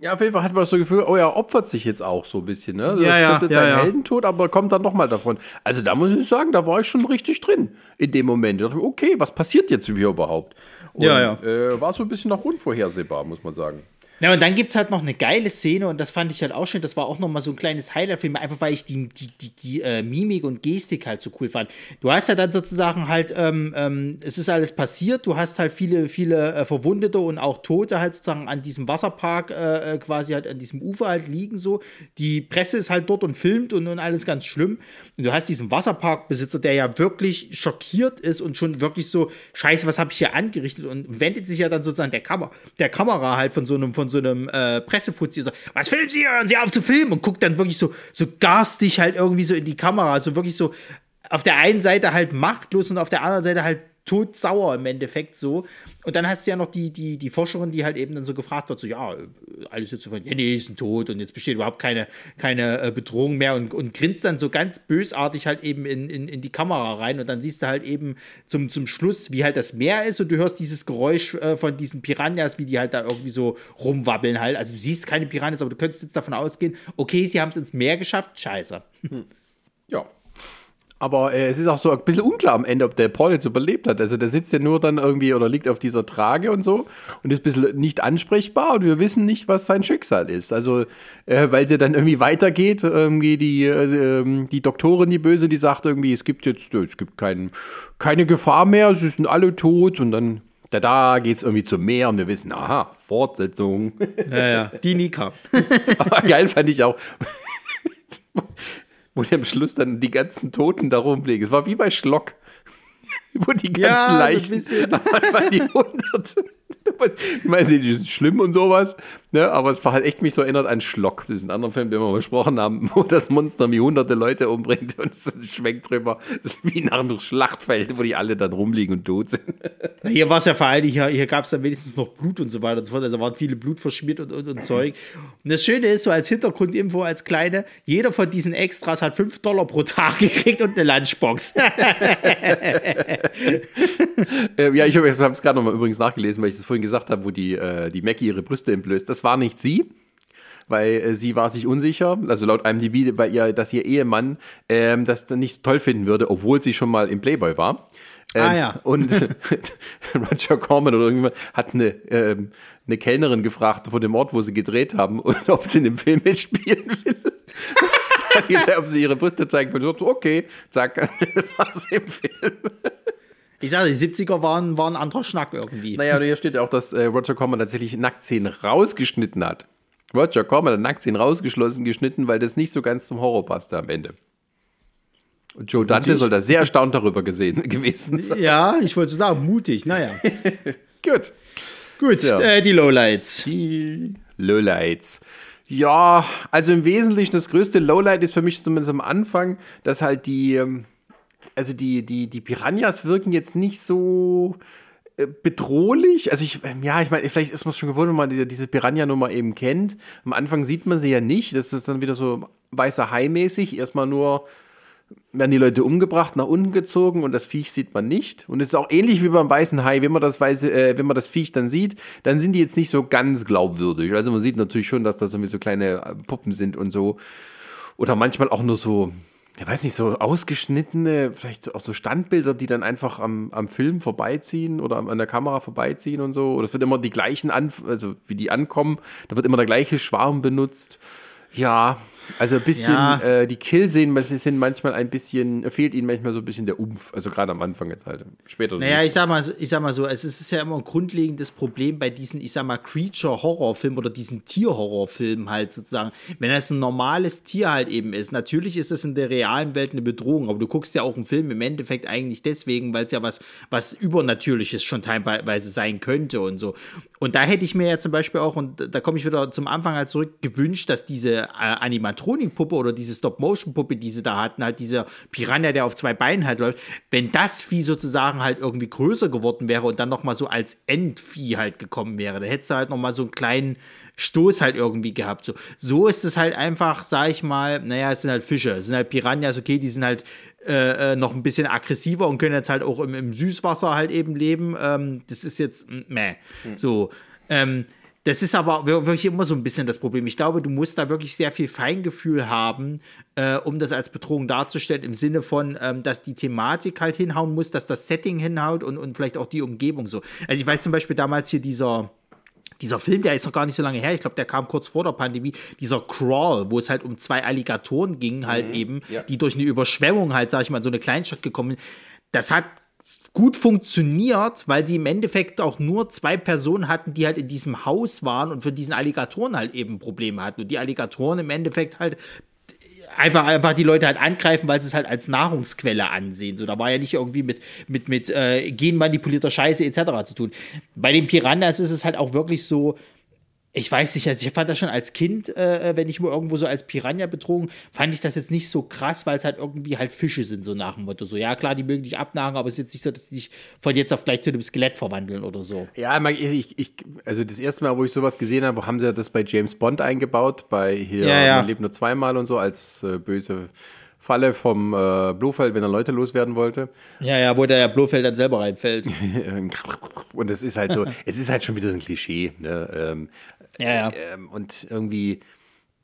Ja, auf jeden Fall hat man das so Gefühl, oh, er opfert sich jetzt auch so ein bisschen, ne? Ja, Er ja, stirbt jetzt ja, seinen ja. Heldentod, aber kommt dann nochmal davon. Also da muss ich sagen, da war ich schon richtig drin in dem Moment. Ich dachte, okay, was passiert jetzt hier überhaupt? Und, Ja, ja. Äh, war so ein bisschen noch unvorhersehbar, muss man sagen. Ja, und dann gibt es halt noch eine geile Szene und das fand ich halt auch schön. Das war auch noch mal so ein kleines Highlight für mich, einfach weil ich die, die, die, die äh, Mimik und Gestik halt so cool fand. Du hast ja dann sozusagen halt, ähm, ähm, es ist alles passiert, du hast halt viele, viele äh, Verwundete und auch Tote halt sozusagen an diesem Wasserpark äh, äh, quasi halt an diesem Ufer halt liegen so. Die Presse ist halt dort und filmt und, und alles ganz schlimm. Und du hast diesen Wasserparkbesitzer, der ja wirklich schockiert ist und schon wirklich so, scheiße, was habe ich hier angerichtet und wendet sich ja dann sozusagen der, Kamera, der Kamera halt von so einem, von so einem äh, Pressefuzzi so, was filmen Sie, hören Sie auf zu filmen. Und guckt dann wirklich so, so garstig halt irgendwie so in die Kamera, so wirklich so auf der einen Seite halt machtlos und auf der anderen Seite halt todsauer im Endeffekt so. Und dann hast du ja noch die, die, die Forscherin, die halt eben dann so gefragt wird, so, ja, alles jetzt so von, ja, nee, ist ein Tod und jetzt besteht überhaupt keine, keine äh, Bedrohung mehr und, und grinst dann so ganz bösartig halt eben in, in, in die Kamera rein und dann siehst du halt eben zum, zum Schluss, wie halt das Meer ist und du hörst dieses Geräusch äh, von diesen Piranhas, wie die halt da irgendwie so rumwabbeln halt. Also du siehst keine Piranhas, aber du könntest jetzt davon ausgehen, okay, sie haben es ins Meer geschafft, scheiße. Hm. Ja, aber äh, es ist auch so ein bisschen unklar am Ende, ob der Paul jetzt überlebt hat. Also der sitzt ja nur dann irgendwie oder liegt auf dieser Trage und so und ist ein bisschen nicht ansprechbar und wir wissen nicht, was sein Schicksal ist. Also, äh, weil sie dann irgendwie weitergeht, irgendwie die, äh, die Doktorin, die Böse, die sagt irgendwie, es gibt jetzt, es gibt kein, keine Gefahr mehr, sie sind alle tot und dann da, da geht es irgendwie zum Meer und wir wissen, aha, Fortsetzung. Ja, ja, die Nika. Aber *laughs* geil fand ich auch wo die am Schluss dann die ganzen Toten da rumlegen. Es war wie bei Schlock, *laughs* wo die ganzen ja, Leichen, so waren *laughs* die Hunderte. *laughs* Ich meine, die sind schlimm und sowas, ne? aber es hat echt mich so erinnert an Schlock, diesen anderen Film, den wir mal besprochen haben, *laughs* wo das Monster wie hunderte Leute umbringt und es schwenkt drüber. Das ist wie nach einem Schlachtfeld, wo die alle dann rumliegen und tot sind. *laughs* Hier war es ja vor allem, hier, hier gab es dann wenigstens noch Blut und so weiter und so fort. Also waren viele Blut verschmiert und, und, und Zeug. Und das Schöne ist, so als Hintergrundinfo, als kleine, jeder von diesen Extras hat 5 Dollar pro Tag gekriegt und eine Lunchbox. äh, ja, ich habe es gerade nochmal übrigens nachgelesen, weil ich das vorhin gesagt habe, wo die, äh, die Mackie ihre Brüste entblößt. Das war nicht sie, weil äh, sie war sich unsicher, also laut IMDb, bei ihr, dass ihr Ehemann ähm, das nicht toll finden würde, obwohl sie schon mal im Playboy war. Ähm, ah ja. *laughs* Und *laughs* Roger Corman oder irgendjemand hat eine, ähm, eine Kellnerin gefragt vor dem Ort, wo sie gedreht haben, *laughs* und ob sie in dem Film mitspielen will. hat gesagt, ob sie ihre Brüste zeigen will. Okay, zack, war sie im Film. Ich sage, die 70er waren, waren ein anderer Schnack irgendwie. Naja, hier steht ja auch, dass äh, Roger Corman tatsächlich Nacktszenen rausgeschnitten hat. Roger Corman hat Nacktszenen rausgeschlossen, geschnitten, weil das nicht so ganz zum Horror passte am Ende. Und Joe Dante soll da sehr erstaunt darüber gesehen, *laughs* gewesen sein. Ja, ich wollte sagen, mutig, naja. *laughs* Gut. Gut, so. äh, die Lowlights. Die Lowlights. Ja, also im Wesentlichen das größte Lowlight ist für mich zumindest am Anfang, dass halt die, ähm, also die, die, die Piranhas wirken jetzt nicht so äh, bedrohlich. Also ich, ähm, ja, ich meine, vielleicht ist man es schon gewohnt, wenn man diese, diese Piranha-Nummer eben kennt. Am Anfang sieht man sie ja nicht. Das ist dann wieder so weißer Hai-mäßig. Erstmal nur werden die Leute umgebracht, nach unten gezogen und das Viech sieht man nicht. Und es ist auch ähnlich wie beim weißen Hai, wenn man das weiße, äh, wenn man das Viech dann sieht, dann sind die jetzt nicht so ganz glaubwürdig. Also man sieht natürlich schon, dass das irgendwie so kleine äh, Puppen sind und so. Oder manchmal auch nur so, ich weiß nicht, so ausgeschnittene, vielleicht auch so Standbilder, die dann einfach am, am Film vorbeiziehen oder an der Kamera vorbeiziehen und so. Oder es wird immer die gleichen, an, also wie die ankommen, da wird immer der gleiche Schwarm benutzt. Ja, also ein bisschen, ja. äh, die Killszenen sind manchmal ein bisschen, fehlt ihnen manchmal so ein bisschen der Umf. Also gerade am Anfang jetzt halt. Später. Naja, ich sag, mal, ich sag mal so, es ist ja immer ein grundlegendes Problem bei diesen, ich sag mal, Creature-Horrorfilmen oder diesen Tier-Horrorfilmen halt sozusagen. Wenn das ein normales Tier halt eben ist, natürlich ist es in der realen Welt eine Bedrohung, aber du guckst ja auch einen Film im Endeffekt eigentlich deswegen, weil es ja was, was Übernatürliches schon teilweise sein könnte und so. Und da hätte ich mir ja zum Beispiel auch, und da komme ich wieder zum Anfang halt zurück, gewünscht, dass diese äh, Animatronik-Puppe oder diese Stop-Motion-Puppe, die sie da hatten, halt dieser Piranha, der auf zwei Beinen halt läuft, wenn das Vieh sozusagen halt irgendwie größer geworden wäre und dann nochmal so als Endvieh halt gekommen wäre, dann hättest du halt nochmal so einen kleinen Stoß halt irgendwie gehabt. So, so ist es halt einfach, sag ich mal, naja, es sind halt Fische, es sind halt Piranhas, okay, die sind halt äh, äh, noch ein bisschen aggressiver und können jetzt halt auch im, im Süßwasser halt eben leben. Ähm, das ist jetzt meh. Hm. So. Ähm, das ist aber wirklich immer so ein bisschen das Problem. Ich glaube, du musst da wirklich sehr viel Feingefühl haben, äh, um das als Bedrohung darzustellen, im Sinne von, ähm, dass die Thematik halt hinhauen muss, dass das Setting hinhaut und, und vielleicht auch die Umgebung so. Also ich weiß zum Beispiel damals hier dieser, dieser Film, der ist noch gar nicht so lange her, ich glaube, der kam kurz vor der Pandemie, dieser Crawl, wo es halt um zwei Alligatoren ging, halt mhm, eben, ja. die durch eine Überschwemmung halt, sag ich mal, in so eine Kleinstadt gekommen sind. Das hat gut funktioniert, weil sie im Endeffekt auch nur zwei Personen hatten, die halt in diesem Haus waren und für diesen Alligatoren halt eben Probleme hatten. Und die Alligatoren im Endeffekt halt einfach, einfach die Leute halt angreifen, weil sie es halt als Nahrungsquelle ansehen. So, da war ja nicht irgendwie mit, mit, mit äh, genmanipulierter Scheiße etc. zu tun. Bei den Piranhas ist es halt auch wirklich so, ich weiß nicht, also ich fand das schon als Kind, äh, wenn ich mal irgendwo so als Piranha betrogen, fand ich das jetzt nicht so krass, weil es halt irgendwie halt Fische sind, so nach dem Motto. So, ja, klar, die mögen dich abnagen, aber es ist jetzt nicht so, dass die dich von jetzt auf gleich zu einem Skelett verwandeln oder so. Ja, ich, ich, also das erste Mal, wo ich sowas gesehen habe, haben sie das bei James Bond eingebaut, bei hier Ja, ja. Lebt nur zweimal und so, als äh, böse Falle vom äh, Blofeld, wenn er Leute loswerden wollte. Ja, ja, wo der Blofeld dann selber reinfällt. *laughs* Und es ist halt so, *laughs* es ist halt schon wieder so ein Klischee. Ne? Ähm, Ja, ja. ähm, und irgendwie,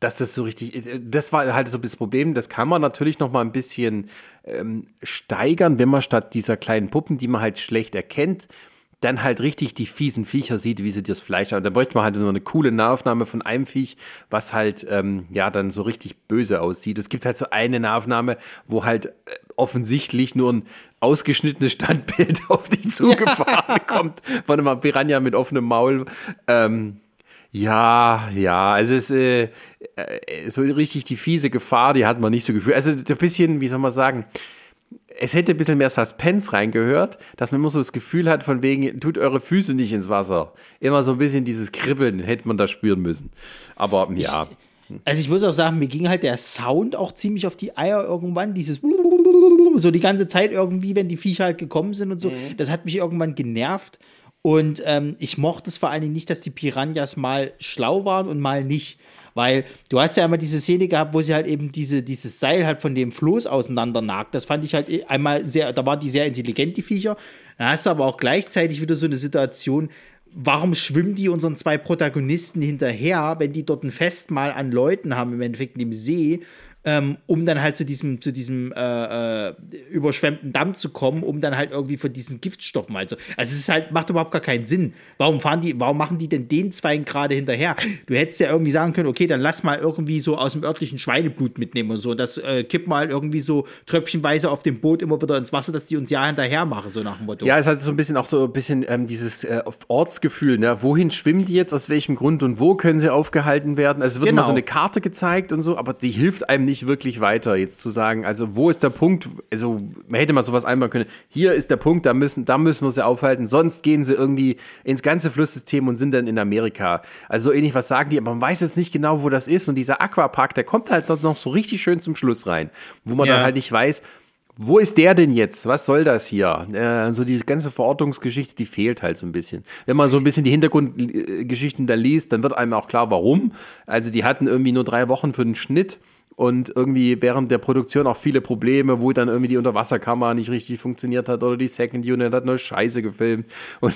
dass das so richtig ist, äh, das war halt so das Problem. Das kann man natürlich noch mal ein bisschen ähm, steigern, wenn man statt dieser kleinen Puppen, die man halt schlecht erkennt, dann halt richtig die fiesen Viecher sieht, wie sie das Fleisch haben. Da bräuchte man halt nur eine coole Nahaufnahme von einem Viech, was halt, ähm, ja, dann so richtig böse aussieht. Es gibt halt so eine Nahaufnahme, wo halt äh, offensichtlich nur ein ausgeschnittenes Standbild *laughs* auf die *laughs* zugefahren kommt von einem Piranha mit offenem Maul. Ähm, ja, ja, also es ist äh, äh, so richtig die fiese Gefahr, die hat man nicht so gefühlt. Also ein bisschen, wie soll man sagen, es hätte ein bisschen mehr Suspense reingehört, dass man immer so das Gefühl hat, von wegen, tut eure Füße nicht ins Wasser. Immer so ein bisschen dieses Kribbeln hätte man da spüren müssen. Aber ja. Also ich muss auch sagen, mir ging halt der Sound auch ziemlich auf die Eier irgendwann, dieses so die ganze Zeit irgendwie, wenn die Viecher halt gekommen sind und so. Das hat mich irgendwann genervt. Und ähm, ich mochte es vor allen Dingen nicht, dass die Piranhas mal schlau waren und mal nicht. Weil du hast ja immer diese Szene gehabt, wo sie halt eben diese, dieses Seil halt von dem Floß auseinandernagt. Das fand ich halt eh einmal sehr, da waren die sehr intelligent, die Viecher. Da hast du aber auch gleichzeitig wieder so eine Situation, warum schwimmen die unseren zwei Protagonisten hinterher, wenn die dort ein Festmahl an Leuten haben, im Endeffekt dem See, ähm, um dann halt zu diesem, zu diesem äh, äh, überschwemmten Damm zu kommen, um dann halt irgendwie von diesen Giftstoffen halt so. Also es ist halt, macht überhaupt gar keinen Sinn. Warum fahren die, warum machen die denn den Zweien gerade hinterher? Du hättest ja irgendwie sagen können, okay, dann lass mal irgendwie so aus dem örtlichen Schweineblut mitnehmen und so. Das äh, kipp mal irgendwie so tröpfchenweise auf dem Boot immer wieder ins Wasser, dass die uns ja hinterher machen, so nach dem Motto. Ja, es hat so ein bisschen auch so ein bisschen ähm, dieses äh, Ortsgefühl, ne? Wohin schwimmen die jetzt, aus welchem Grund und wo können sie aufgehalten werden? Also es wird Genau. mal so eine Karte gezeigt und so, aber die hilft einem nicht wirklich weiter, jetzt zu sagen, also wo ist der Punkt? Also man hätte mal sowas einbauen können. Hier ist der Punkt, da müssen, da müssen wir sie aufhalten, sonst gehen sie irgendwie ins ganze Flusssystem und sind dann in Amerika. Also so ähnlich, was sagen die, aber man weiß jetzt nicht genau, wo das ist. Und dieser Aquapark, der kommt halt dort noch so richtig schön zum Schluss rein, wo man Ja. dann halt nicht weiß, wo ist der denn jetzt? Was soll das hier? Äh, so diese ganze Verortungsgeschichte, die fehlt halt so ein bisschen. Wenn man so ein bisschen die Hintergrundgeschichten da liest, dann wird einem auch klar, warum. Also die hatten irgendwie nur drei Wochen für den Schnitt und irgendwie während der Produktion auch viele Probleme, wo dann irgendwie die Unterwasserkamera nicht richtig funktioniert hat oder die Second Unit hat nur Scheiße gefilmt. Und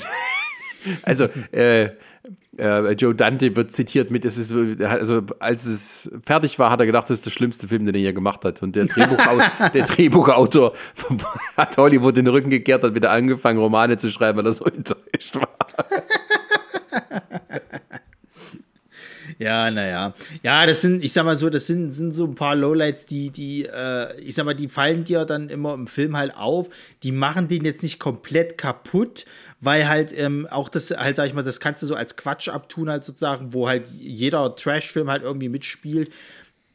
*laughs* also äh, äh, Joe Dante wird zitiert mit, es ist, also als es fertig war, hat er gedacht, das ist der schlimmste Film, den er je gemacht hat. Und der, Drehbuchau *laughs* der Drehbuchautor *laughs* hat Hollywood den Rücken gekehrt, hat wieder angefangen, Romane zu schreiben, weil er so enttäuscht war. Ja, naja. Ja, das sind, ich sag mal so, das sind, sind so ein paar Lowlights, die, die, äh, ich sag mal, die fallen dir dann immer im Film halt auf. Die machen den jetzt nicht komplett kaputt, weil halt ähm, auch das, halt, sag ich mal, das kannst du so als Quatsch abtun, halt sozusagen, wo halt jeder Trash-Film halt irgendwie mitspielt.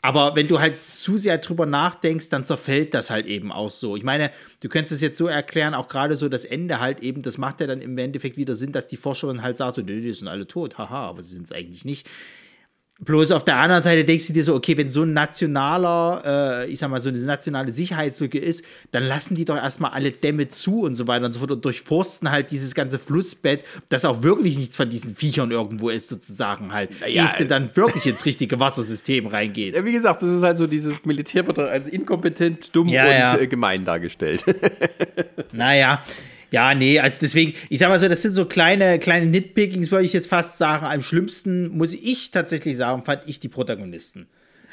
Aber wenn du halt zu sehr drüber nachdenkst, dann zerfällt das halt eben auch so. Ich meine, du könntest es jetzt so erklären, auch gerade so das Ende halt eben, das macht ja dann im Endeffekt wieder Sinn, dass die Forscherin halt sagt, so, nee, die sind alle tot, haha, aber sie sind es eigentlich nicht. Bloß auf der anderen Seite denkst du dir so, okay, wenn so ein nationaler, äh, ich sag mal, so eine nationale Sicherheitslücke ist, dann lassen die doch erstmal alle Dämme zu und so weiter und so fort und durchforsten halt dieses ganze Flussbett, dass auch wirklich nichts von diesen Viechern irgendwo ist, sozusagen halt, Ja, ehe dann wirklich ins richtige Wassersystem reingeht. Ja, wie gesagt, das ist halt so dieses Militär wird als inkompetent, dumm Ja, und ja. Äh, gemein dargestellt. Naja, ja, nee, also deswegen, ich sag mal so, das sind so kleine, kleine Nitpickings, würde ich jetzt fast sagen. Am schlimmsten, muss ich tatsächlich sagen, fand ich die Protagonisten.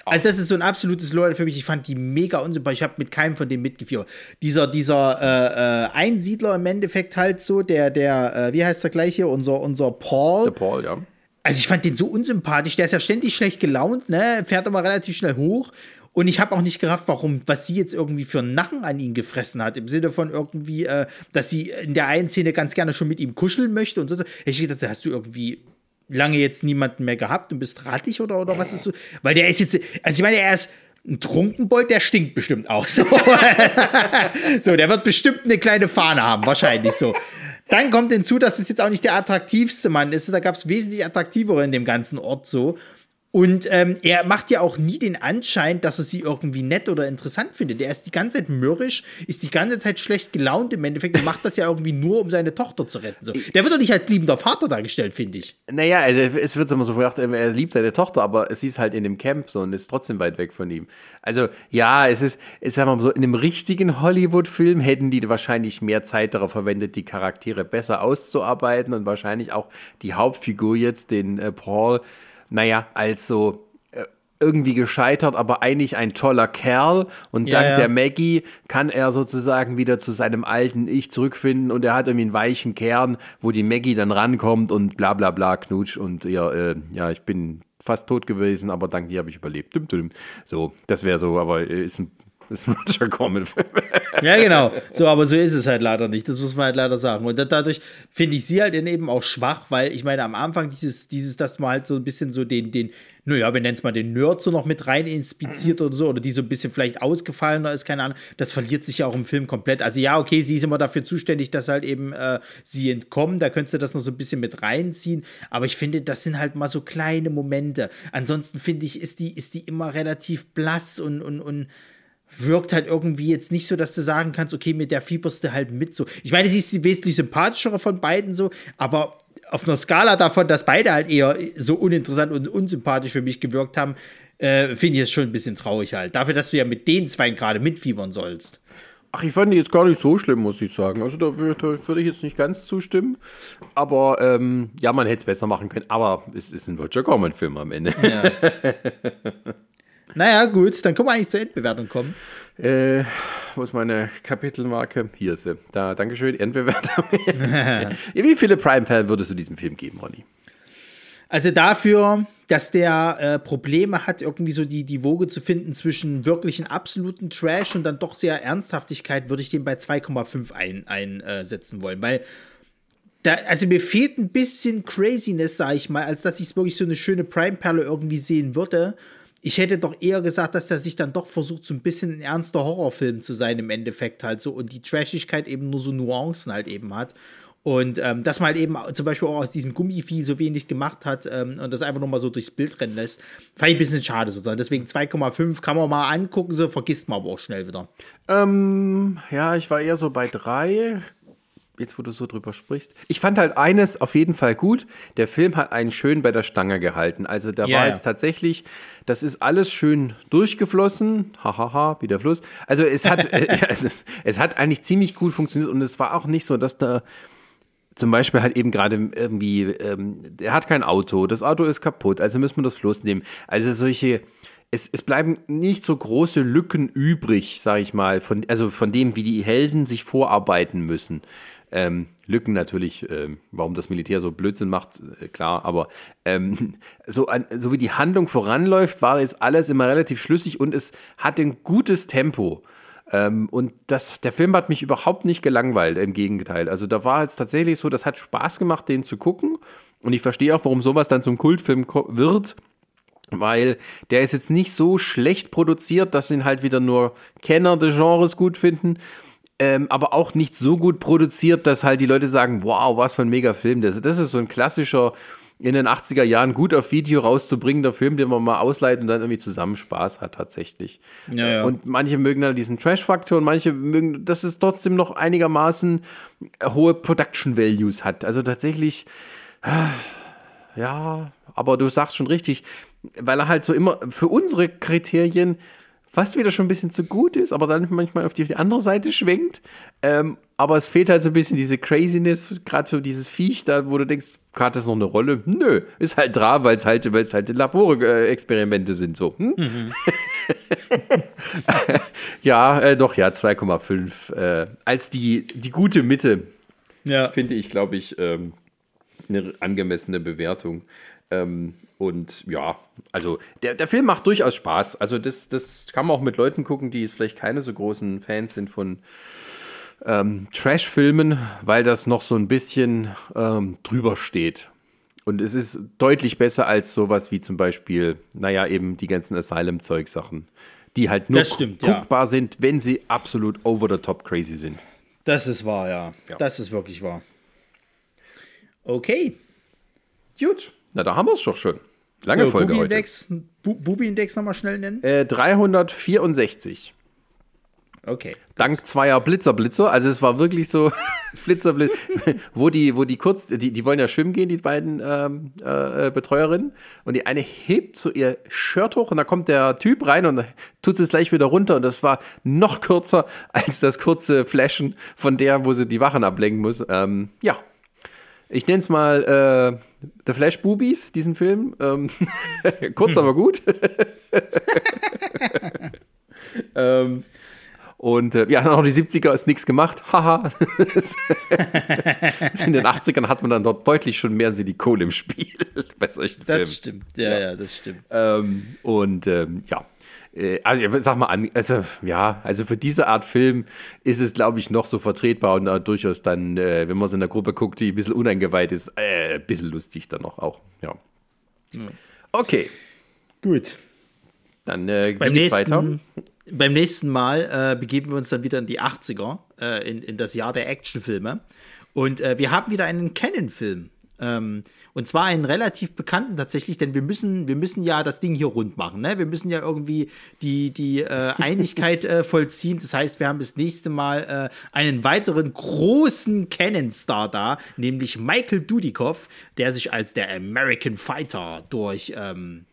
Also das ist so ein absolutes Lowlight für mich. Ich fand die mega unsympathisch. Ich habe mit keinem von denen mitgefiebert. Dieser, dieser äh, äh, Einsiedler im Endeffekt halt so, der, der, äh, wie heißt der gleich hier? Unser, unser Paul. Der Paul, ja. Also ich fand den so unsympathisch. Der ist ja ständig schlecht gelaunt, ne? Fährt aber relativ schnell hoch. Und ich habe auch nicht gerafft, warum, was sie jetzt irgendwie für einen Nachen an ihn gefressen hat. Im Sinne von irgendwie, äh, dass sie in der einen Szene ganz gerne schon mit ihm kuscheln möchte und so. Hätte ich gedacht, hast du irgendwie lange jetzt niemanden mehr gehabt und bist rattig oder, oder was ist so? Weil der ist jetzt, also ich meine, er ist ein Trunkenbold, der stinkt bestimmt auch *laughs* so. so, der wird bestimmt eine kleine Fahne haben, wahrscheinlich so. Dann kommt hinzu, dass es jetzt auch nicht der attraktivste Mann ist. Da gab es wesentlich attraktivere in dem ganzen Ort so. Und ähm, er macht ja auch nie den Anschein, dass er sie irgendwie nett oder interessant findet. Er ist die ganze Zeit mürrisch, ist die ganze Zeit schlecht gelaunt im Endeffekt und macht das ja irgendwie nur, um seine Tochter zu retten. So. Der wird doch nicht als liebender Vater dargestellt, finde ich. Naja, also es wird immer so gedacht, er liebt seine Tochter, aber sie ist halt in dem Camp so und ist trotzdem weit weg von ihm. Also ja, es ist, ich sag mal so, in einem richtigen Hollywood-Film hätten die wahrscheinlich mehr Zeit darauf verwendet, die Charaktere besser auszuarbeiten und wahrscheinlich auch die Hauptfigur jetzt, den äh, Paul, naja, als so äh, irgendwie gescheitert, aber eigentlich ein toller Kerl. Und Ja, dank ja. der Maggie kann er sozusagen wieder zu seinem alten Ich zurückfinden und er hat irgendwie einen weichen Kern, wo die Maggie dann rankommt und bla bla bla knutsch und ja, äh, ja, ich bin fast tot gewesen, aber dank dir habe ich überlebt. So, das wäre so, aber äh, ist ein, ist ein Roger Corman-Film. Ja, genau. So, aber so ist es halt leider nicht. Das muss man halt leider sagen. Und da- dadurch finde ich sie halt eben auch schwach, weil ich meine, am Anfang dieses, dieses, dass man halt so ein bisschen so den, den, naja, wir nennen es mal den Nerd so noch mit rein inspiziert oder so, oder die so ein bisschen vielleicht ausgefallener ist, keine Ahnung. Das verliert sich ja auch im Film komplett. Also ja, okay, sie ist immer dafür zuständig, dass halt eben äh, sie entkommen. Da könntest du das noch so ein bisschen mit reinziehen. Aber ich finde, das sind halt mal so kleine Momente. Ansonsten finde ich, ist die, ist die immer relativ blass und, und, und wirkt halt irgendwie jetzt nicht so, dass du sagen kannst, okay, mit der fieberst du halt mit so. Ich meine, sie ist die wesentlich sympathischere von beiden so, aber auf einer Skala davon, dass beide halt eher so uninteressant und unsympathisch für mich gewirkt haben, äh, finde ich es schon ein bisschen traurig halt. Dafür, dass du ja mit den zwei gerade mitfiebern sollst. Ach, ich fand die jetzt gar nicht so schlimm, muss ich sagen. Also da, da würde ich jetzt nicht ganz zustimmen. Aber ähm, ja, man hätte es besser machen können. Aber es ist ein Roger Corman-Film am Ende. *laughs* Naja, gut, dann können wir eigentlich zur Endbewertung kommen. Äh, wo ist meine Kapitelmarke? Hier ist sie. Da, Dankeschön, Endbewertung. *laughs* Wie viele Prime-Fan würdest du diesem Film geben, Ronny? Also dafür, dass der äh, Probleme hat, irgendwie so die, die Woge zu finden zwischen wirklichen absoluten Trash und dann doch sehr Ernsthaftigkeit, würde ich den bei 2,5 einsetzen ein, äh, wollen. Weil da, also mir fehlt ein bisschen Craziness, sag ich mal, als dass ich es wirklich so eine schöne Prime-Perle irgendwie sehen würde. Ich hätte doch eher gesagt, dass der sich dann doch versucht, so ein bisschen ein ernster Horrorfilm zu sein im Endeffekt halt so und die Trashigkeit eben nur so Nuancen halt eben hat. Und ähm, dass man halt eben zum Beispiel auch aus diesem Gummivieh so wenig gemacht hat ähm, und das einfach nochmal so durchs Bild rennen lässt, fand ich ein bisschen schade sozusagen. Deswegen 2,5 kann man mal angucken, so vergisst man aber auch schnell wieder. Ähm, ja, ich war eher so bei drei. Jetzt, wo du so drüber sprichst. Ich fand halt eines auf jeden Fall gut. Der Film hat einen schön bei der Stange gehalten. Also da Ja, war jetzt tatsächlich, das ist alles schön durchgeflossen. Hahaha, wie der Fluss. Also es hat, *laughs* *laughs* es, ist, es hat eigentlich ziemlich gut funktioniert und es war auch nicht so, dass da zum Beispiel halt eben gerade irgendwie, ähm, er hat kein Auto, das Auto ist kaputt, also müssen wir das Floß nehmen. Also solche, es, es bleiben nicht so große Lücken übrig, sage ich mal, von, also von dem, wie die Helden sich vorarbeiten müssen. Ähm, Lücken natürlich, ähm, warum das Militär so Blödsinn macht, äh, klar, aber ähm, *laughs* so, an, so wie die Handlung voranläuft, war jetzt alles immer relativ schlüssig und es hat ein gutes Tempo. Ähm, und das, der Film hat mich überhaupt nicht gelangweilt, im Gegenteil. Also da war es tatsächlich so, das hat Spaß gemacht, den zu gucken. Und ich verstehe auch, warum sowas dann zum Kultfilm wird. Weil der ist jetzt nicht so schlecht produziert, dass ihn halt wieder nur Kenner des Genres gut finden. Ähm, aber auch nicht so gut produziert, dass halt die Leute sagen, wow, was für ein mega Film. Das, das ist so ein klassischer, in den 80er Jahren gut auf Video rauszubringender Film, den man mal ausleiht und dann irgendwie zusammen Spaß hat tatsächlich. Ja, ja. Und manche mögen halt diesen Trash-Faktor und manche mögen, dass es trotzdem noch einigermaßen hohe Production Values hat. Also tatsächlich, ah, ja, aber du sagst schon richtig, weil er halt so immer für unsere Kriterien fast wieder schon ein bisschen zu gut ist, aber dann manchmal auf die, auf die andere Seite schwenkt. Ähm, aber es fehlt halt so ein bisschen diese Craziness, gerade für dieses Viech da, wo du denkst, hat das noch eine Rolle? Nö, ist halt dran, weil es halt, weil es halt Laborexperimente sind, so. Hm? *laughs* ja, äh, doch, ja, 2,5. Äh, als die, die gute Mitte, Ja. finde ich, glaube ich, ähm, eine angemessene Bewertung. Ähm, und ja, also der, der Film macht durchaus Spaß. Also das, das kann man auch mit Leuten gucken, die jetzt vielleicht keine so großen Fans sind von ähm, Trash-Filmen, weil das noch so ein bisschen ähm, drüber steht. Und es ist deutlich besser als sowas wie zum Beispiel, naja, eben die ganzen Asylum-Zeug-Sachen, die halt nur stimmt, ja. guckbar sind, wenn sie absolut over the top crazy sind. Das ist wahr, ja. Ja. Das ist wirklich wahr. Okay. Gut, na da haben wir es doch schon. Lange so, Folge heute. Bubi-Index Bu Bubi-Index nochmal schnell nennen. Äh, 364. Okay. Dank zweier Blitzerblitzer, also es war wirklich so *laughs* Blitzerblitz, *laughs* wo die, wo die kurz, die, die wollen ja schwimmen gehen, die beiden ähm, äh, Betreuerinnen, und die eine hebt so ihr Shirt hoch und da kommt der Typ rein und tut es gleich wieder runter und das war noch kürzer als das kurze Flashen von der, wo sie die Wachen ablenken muss. Ähm, ja, ich nenne es mal äh, The Flash Boobies, diesen Film. Ähm, *laughs* kurz, aber gut. *laughs* ähm, und äh, ja, auch die 70er ist nichts gemacht. Haha. *laughs* In den 80ern hat man dann dort deutlich schon mehr Silikon im Spiel bei solchen Das Filmen. stimmt, ja, ja, ja, das stimmt. Ähm, und ähm, ja, also ich sag mal an, also ja, also für diese Art Film ist es, glaube ich, noch so vertretbar und äh, durchaus dann, äh, wenn man es in der Gruppe guckt, die ein bisschen uneingeweiht ist, äh, ein bisschen lustig dann noch auch. Ja. Okay. Gut. Dann äh, Beim geht's weiter. nächsten, beim nächsten Mal äh, begeben wir uns dann wieder in die 80er, äh, in, in das Jahr der Actionfilme. Und äh, wir haben wieder einen Canon-Film. Ähm, und zwar einen relativ bekannten tatsächlich, denn wir müssen, wir müssen ja das Ding hier rund machen. Ne? Wir müssen ja irgendwie die, die äh, *laughs* Einigkeit äh, vollziehen. Das heißt, wir haben das nächste Mal äh, einen weiteren großen Canon-Star da, nämlich Michael Dudikoff, der sich als der American Fighter durch ähm,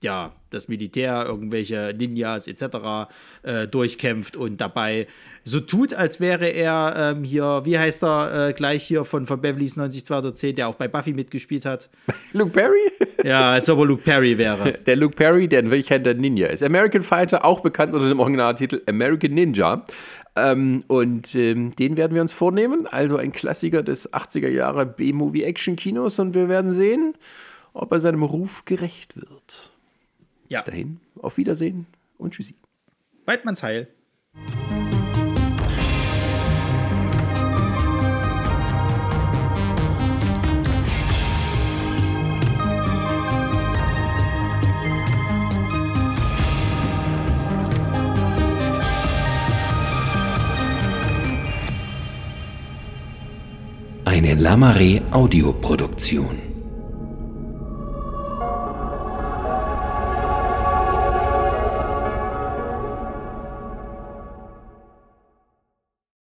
ja, das Militär, irgendwelche Ninjas etc. Äh, durchkämpft und dabei so tut, als wäre er ähm, hier, wie heißt er äh, gleich hier von, von Beverly's 90210, der auch bei Buffy mitgespielt hat. *laughs* Luke Perry? *laughs* Ja, als ob er Luke Perry wäre. *laughs* Der Luke Perry, der in Wirklichkeit der Ninja ist. American Fighter, auch bekannt unter dem Originaltitel American Ninja. Ähm, und ähm, den werden wir uns vornehmen. Also ein Klassiker des 80er Jahre B-Movie-Action-Kinos. Und wir werden sehen, ob er seinem Ruf gerecht wird. Ja. Bis dahin, auf Wiedersehen und tschüssi. Weidmanns Heil. Eine Lamare Audioproduktion.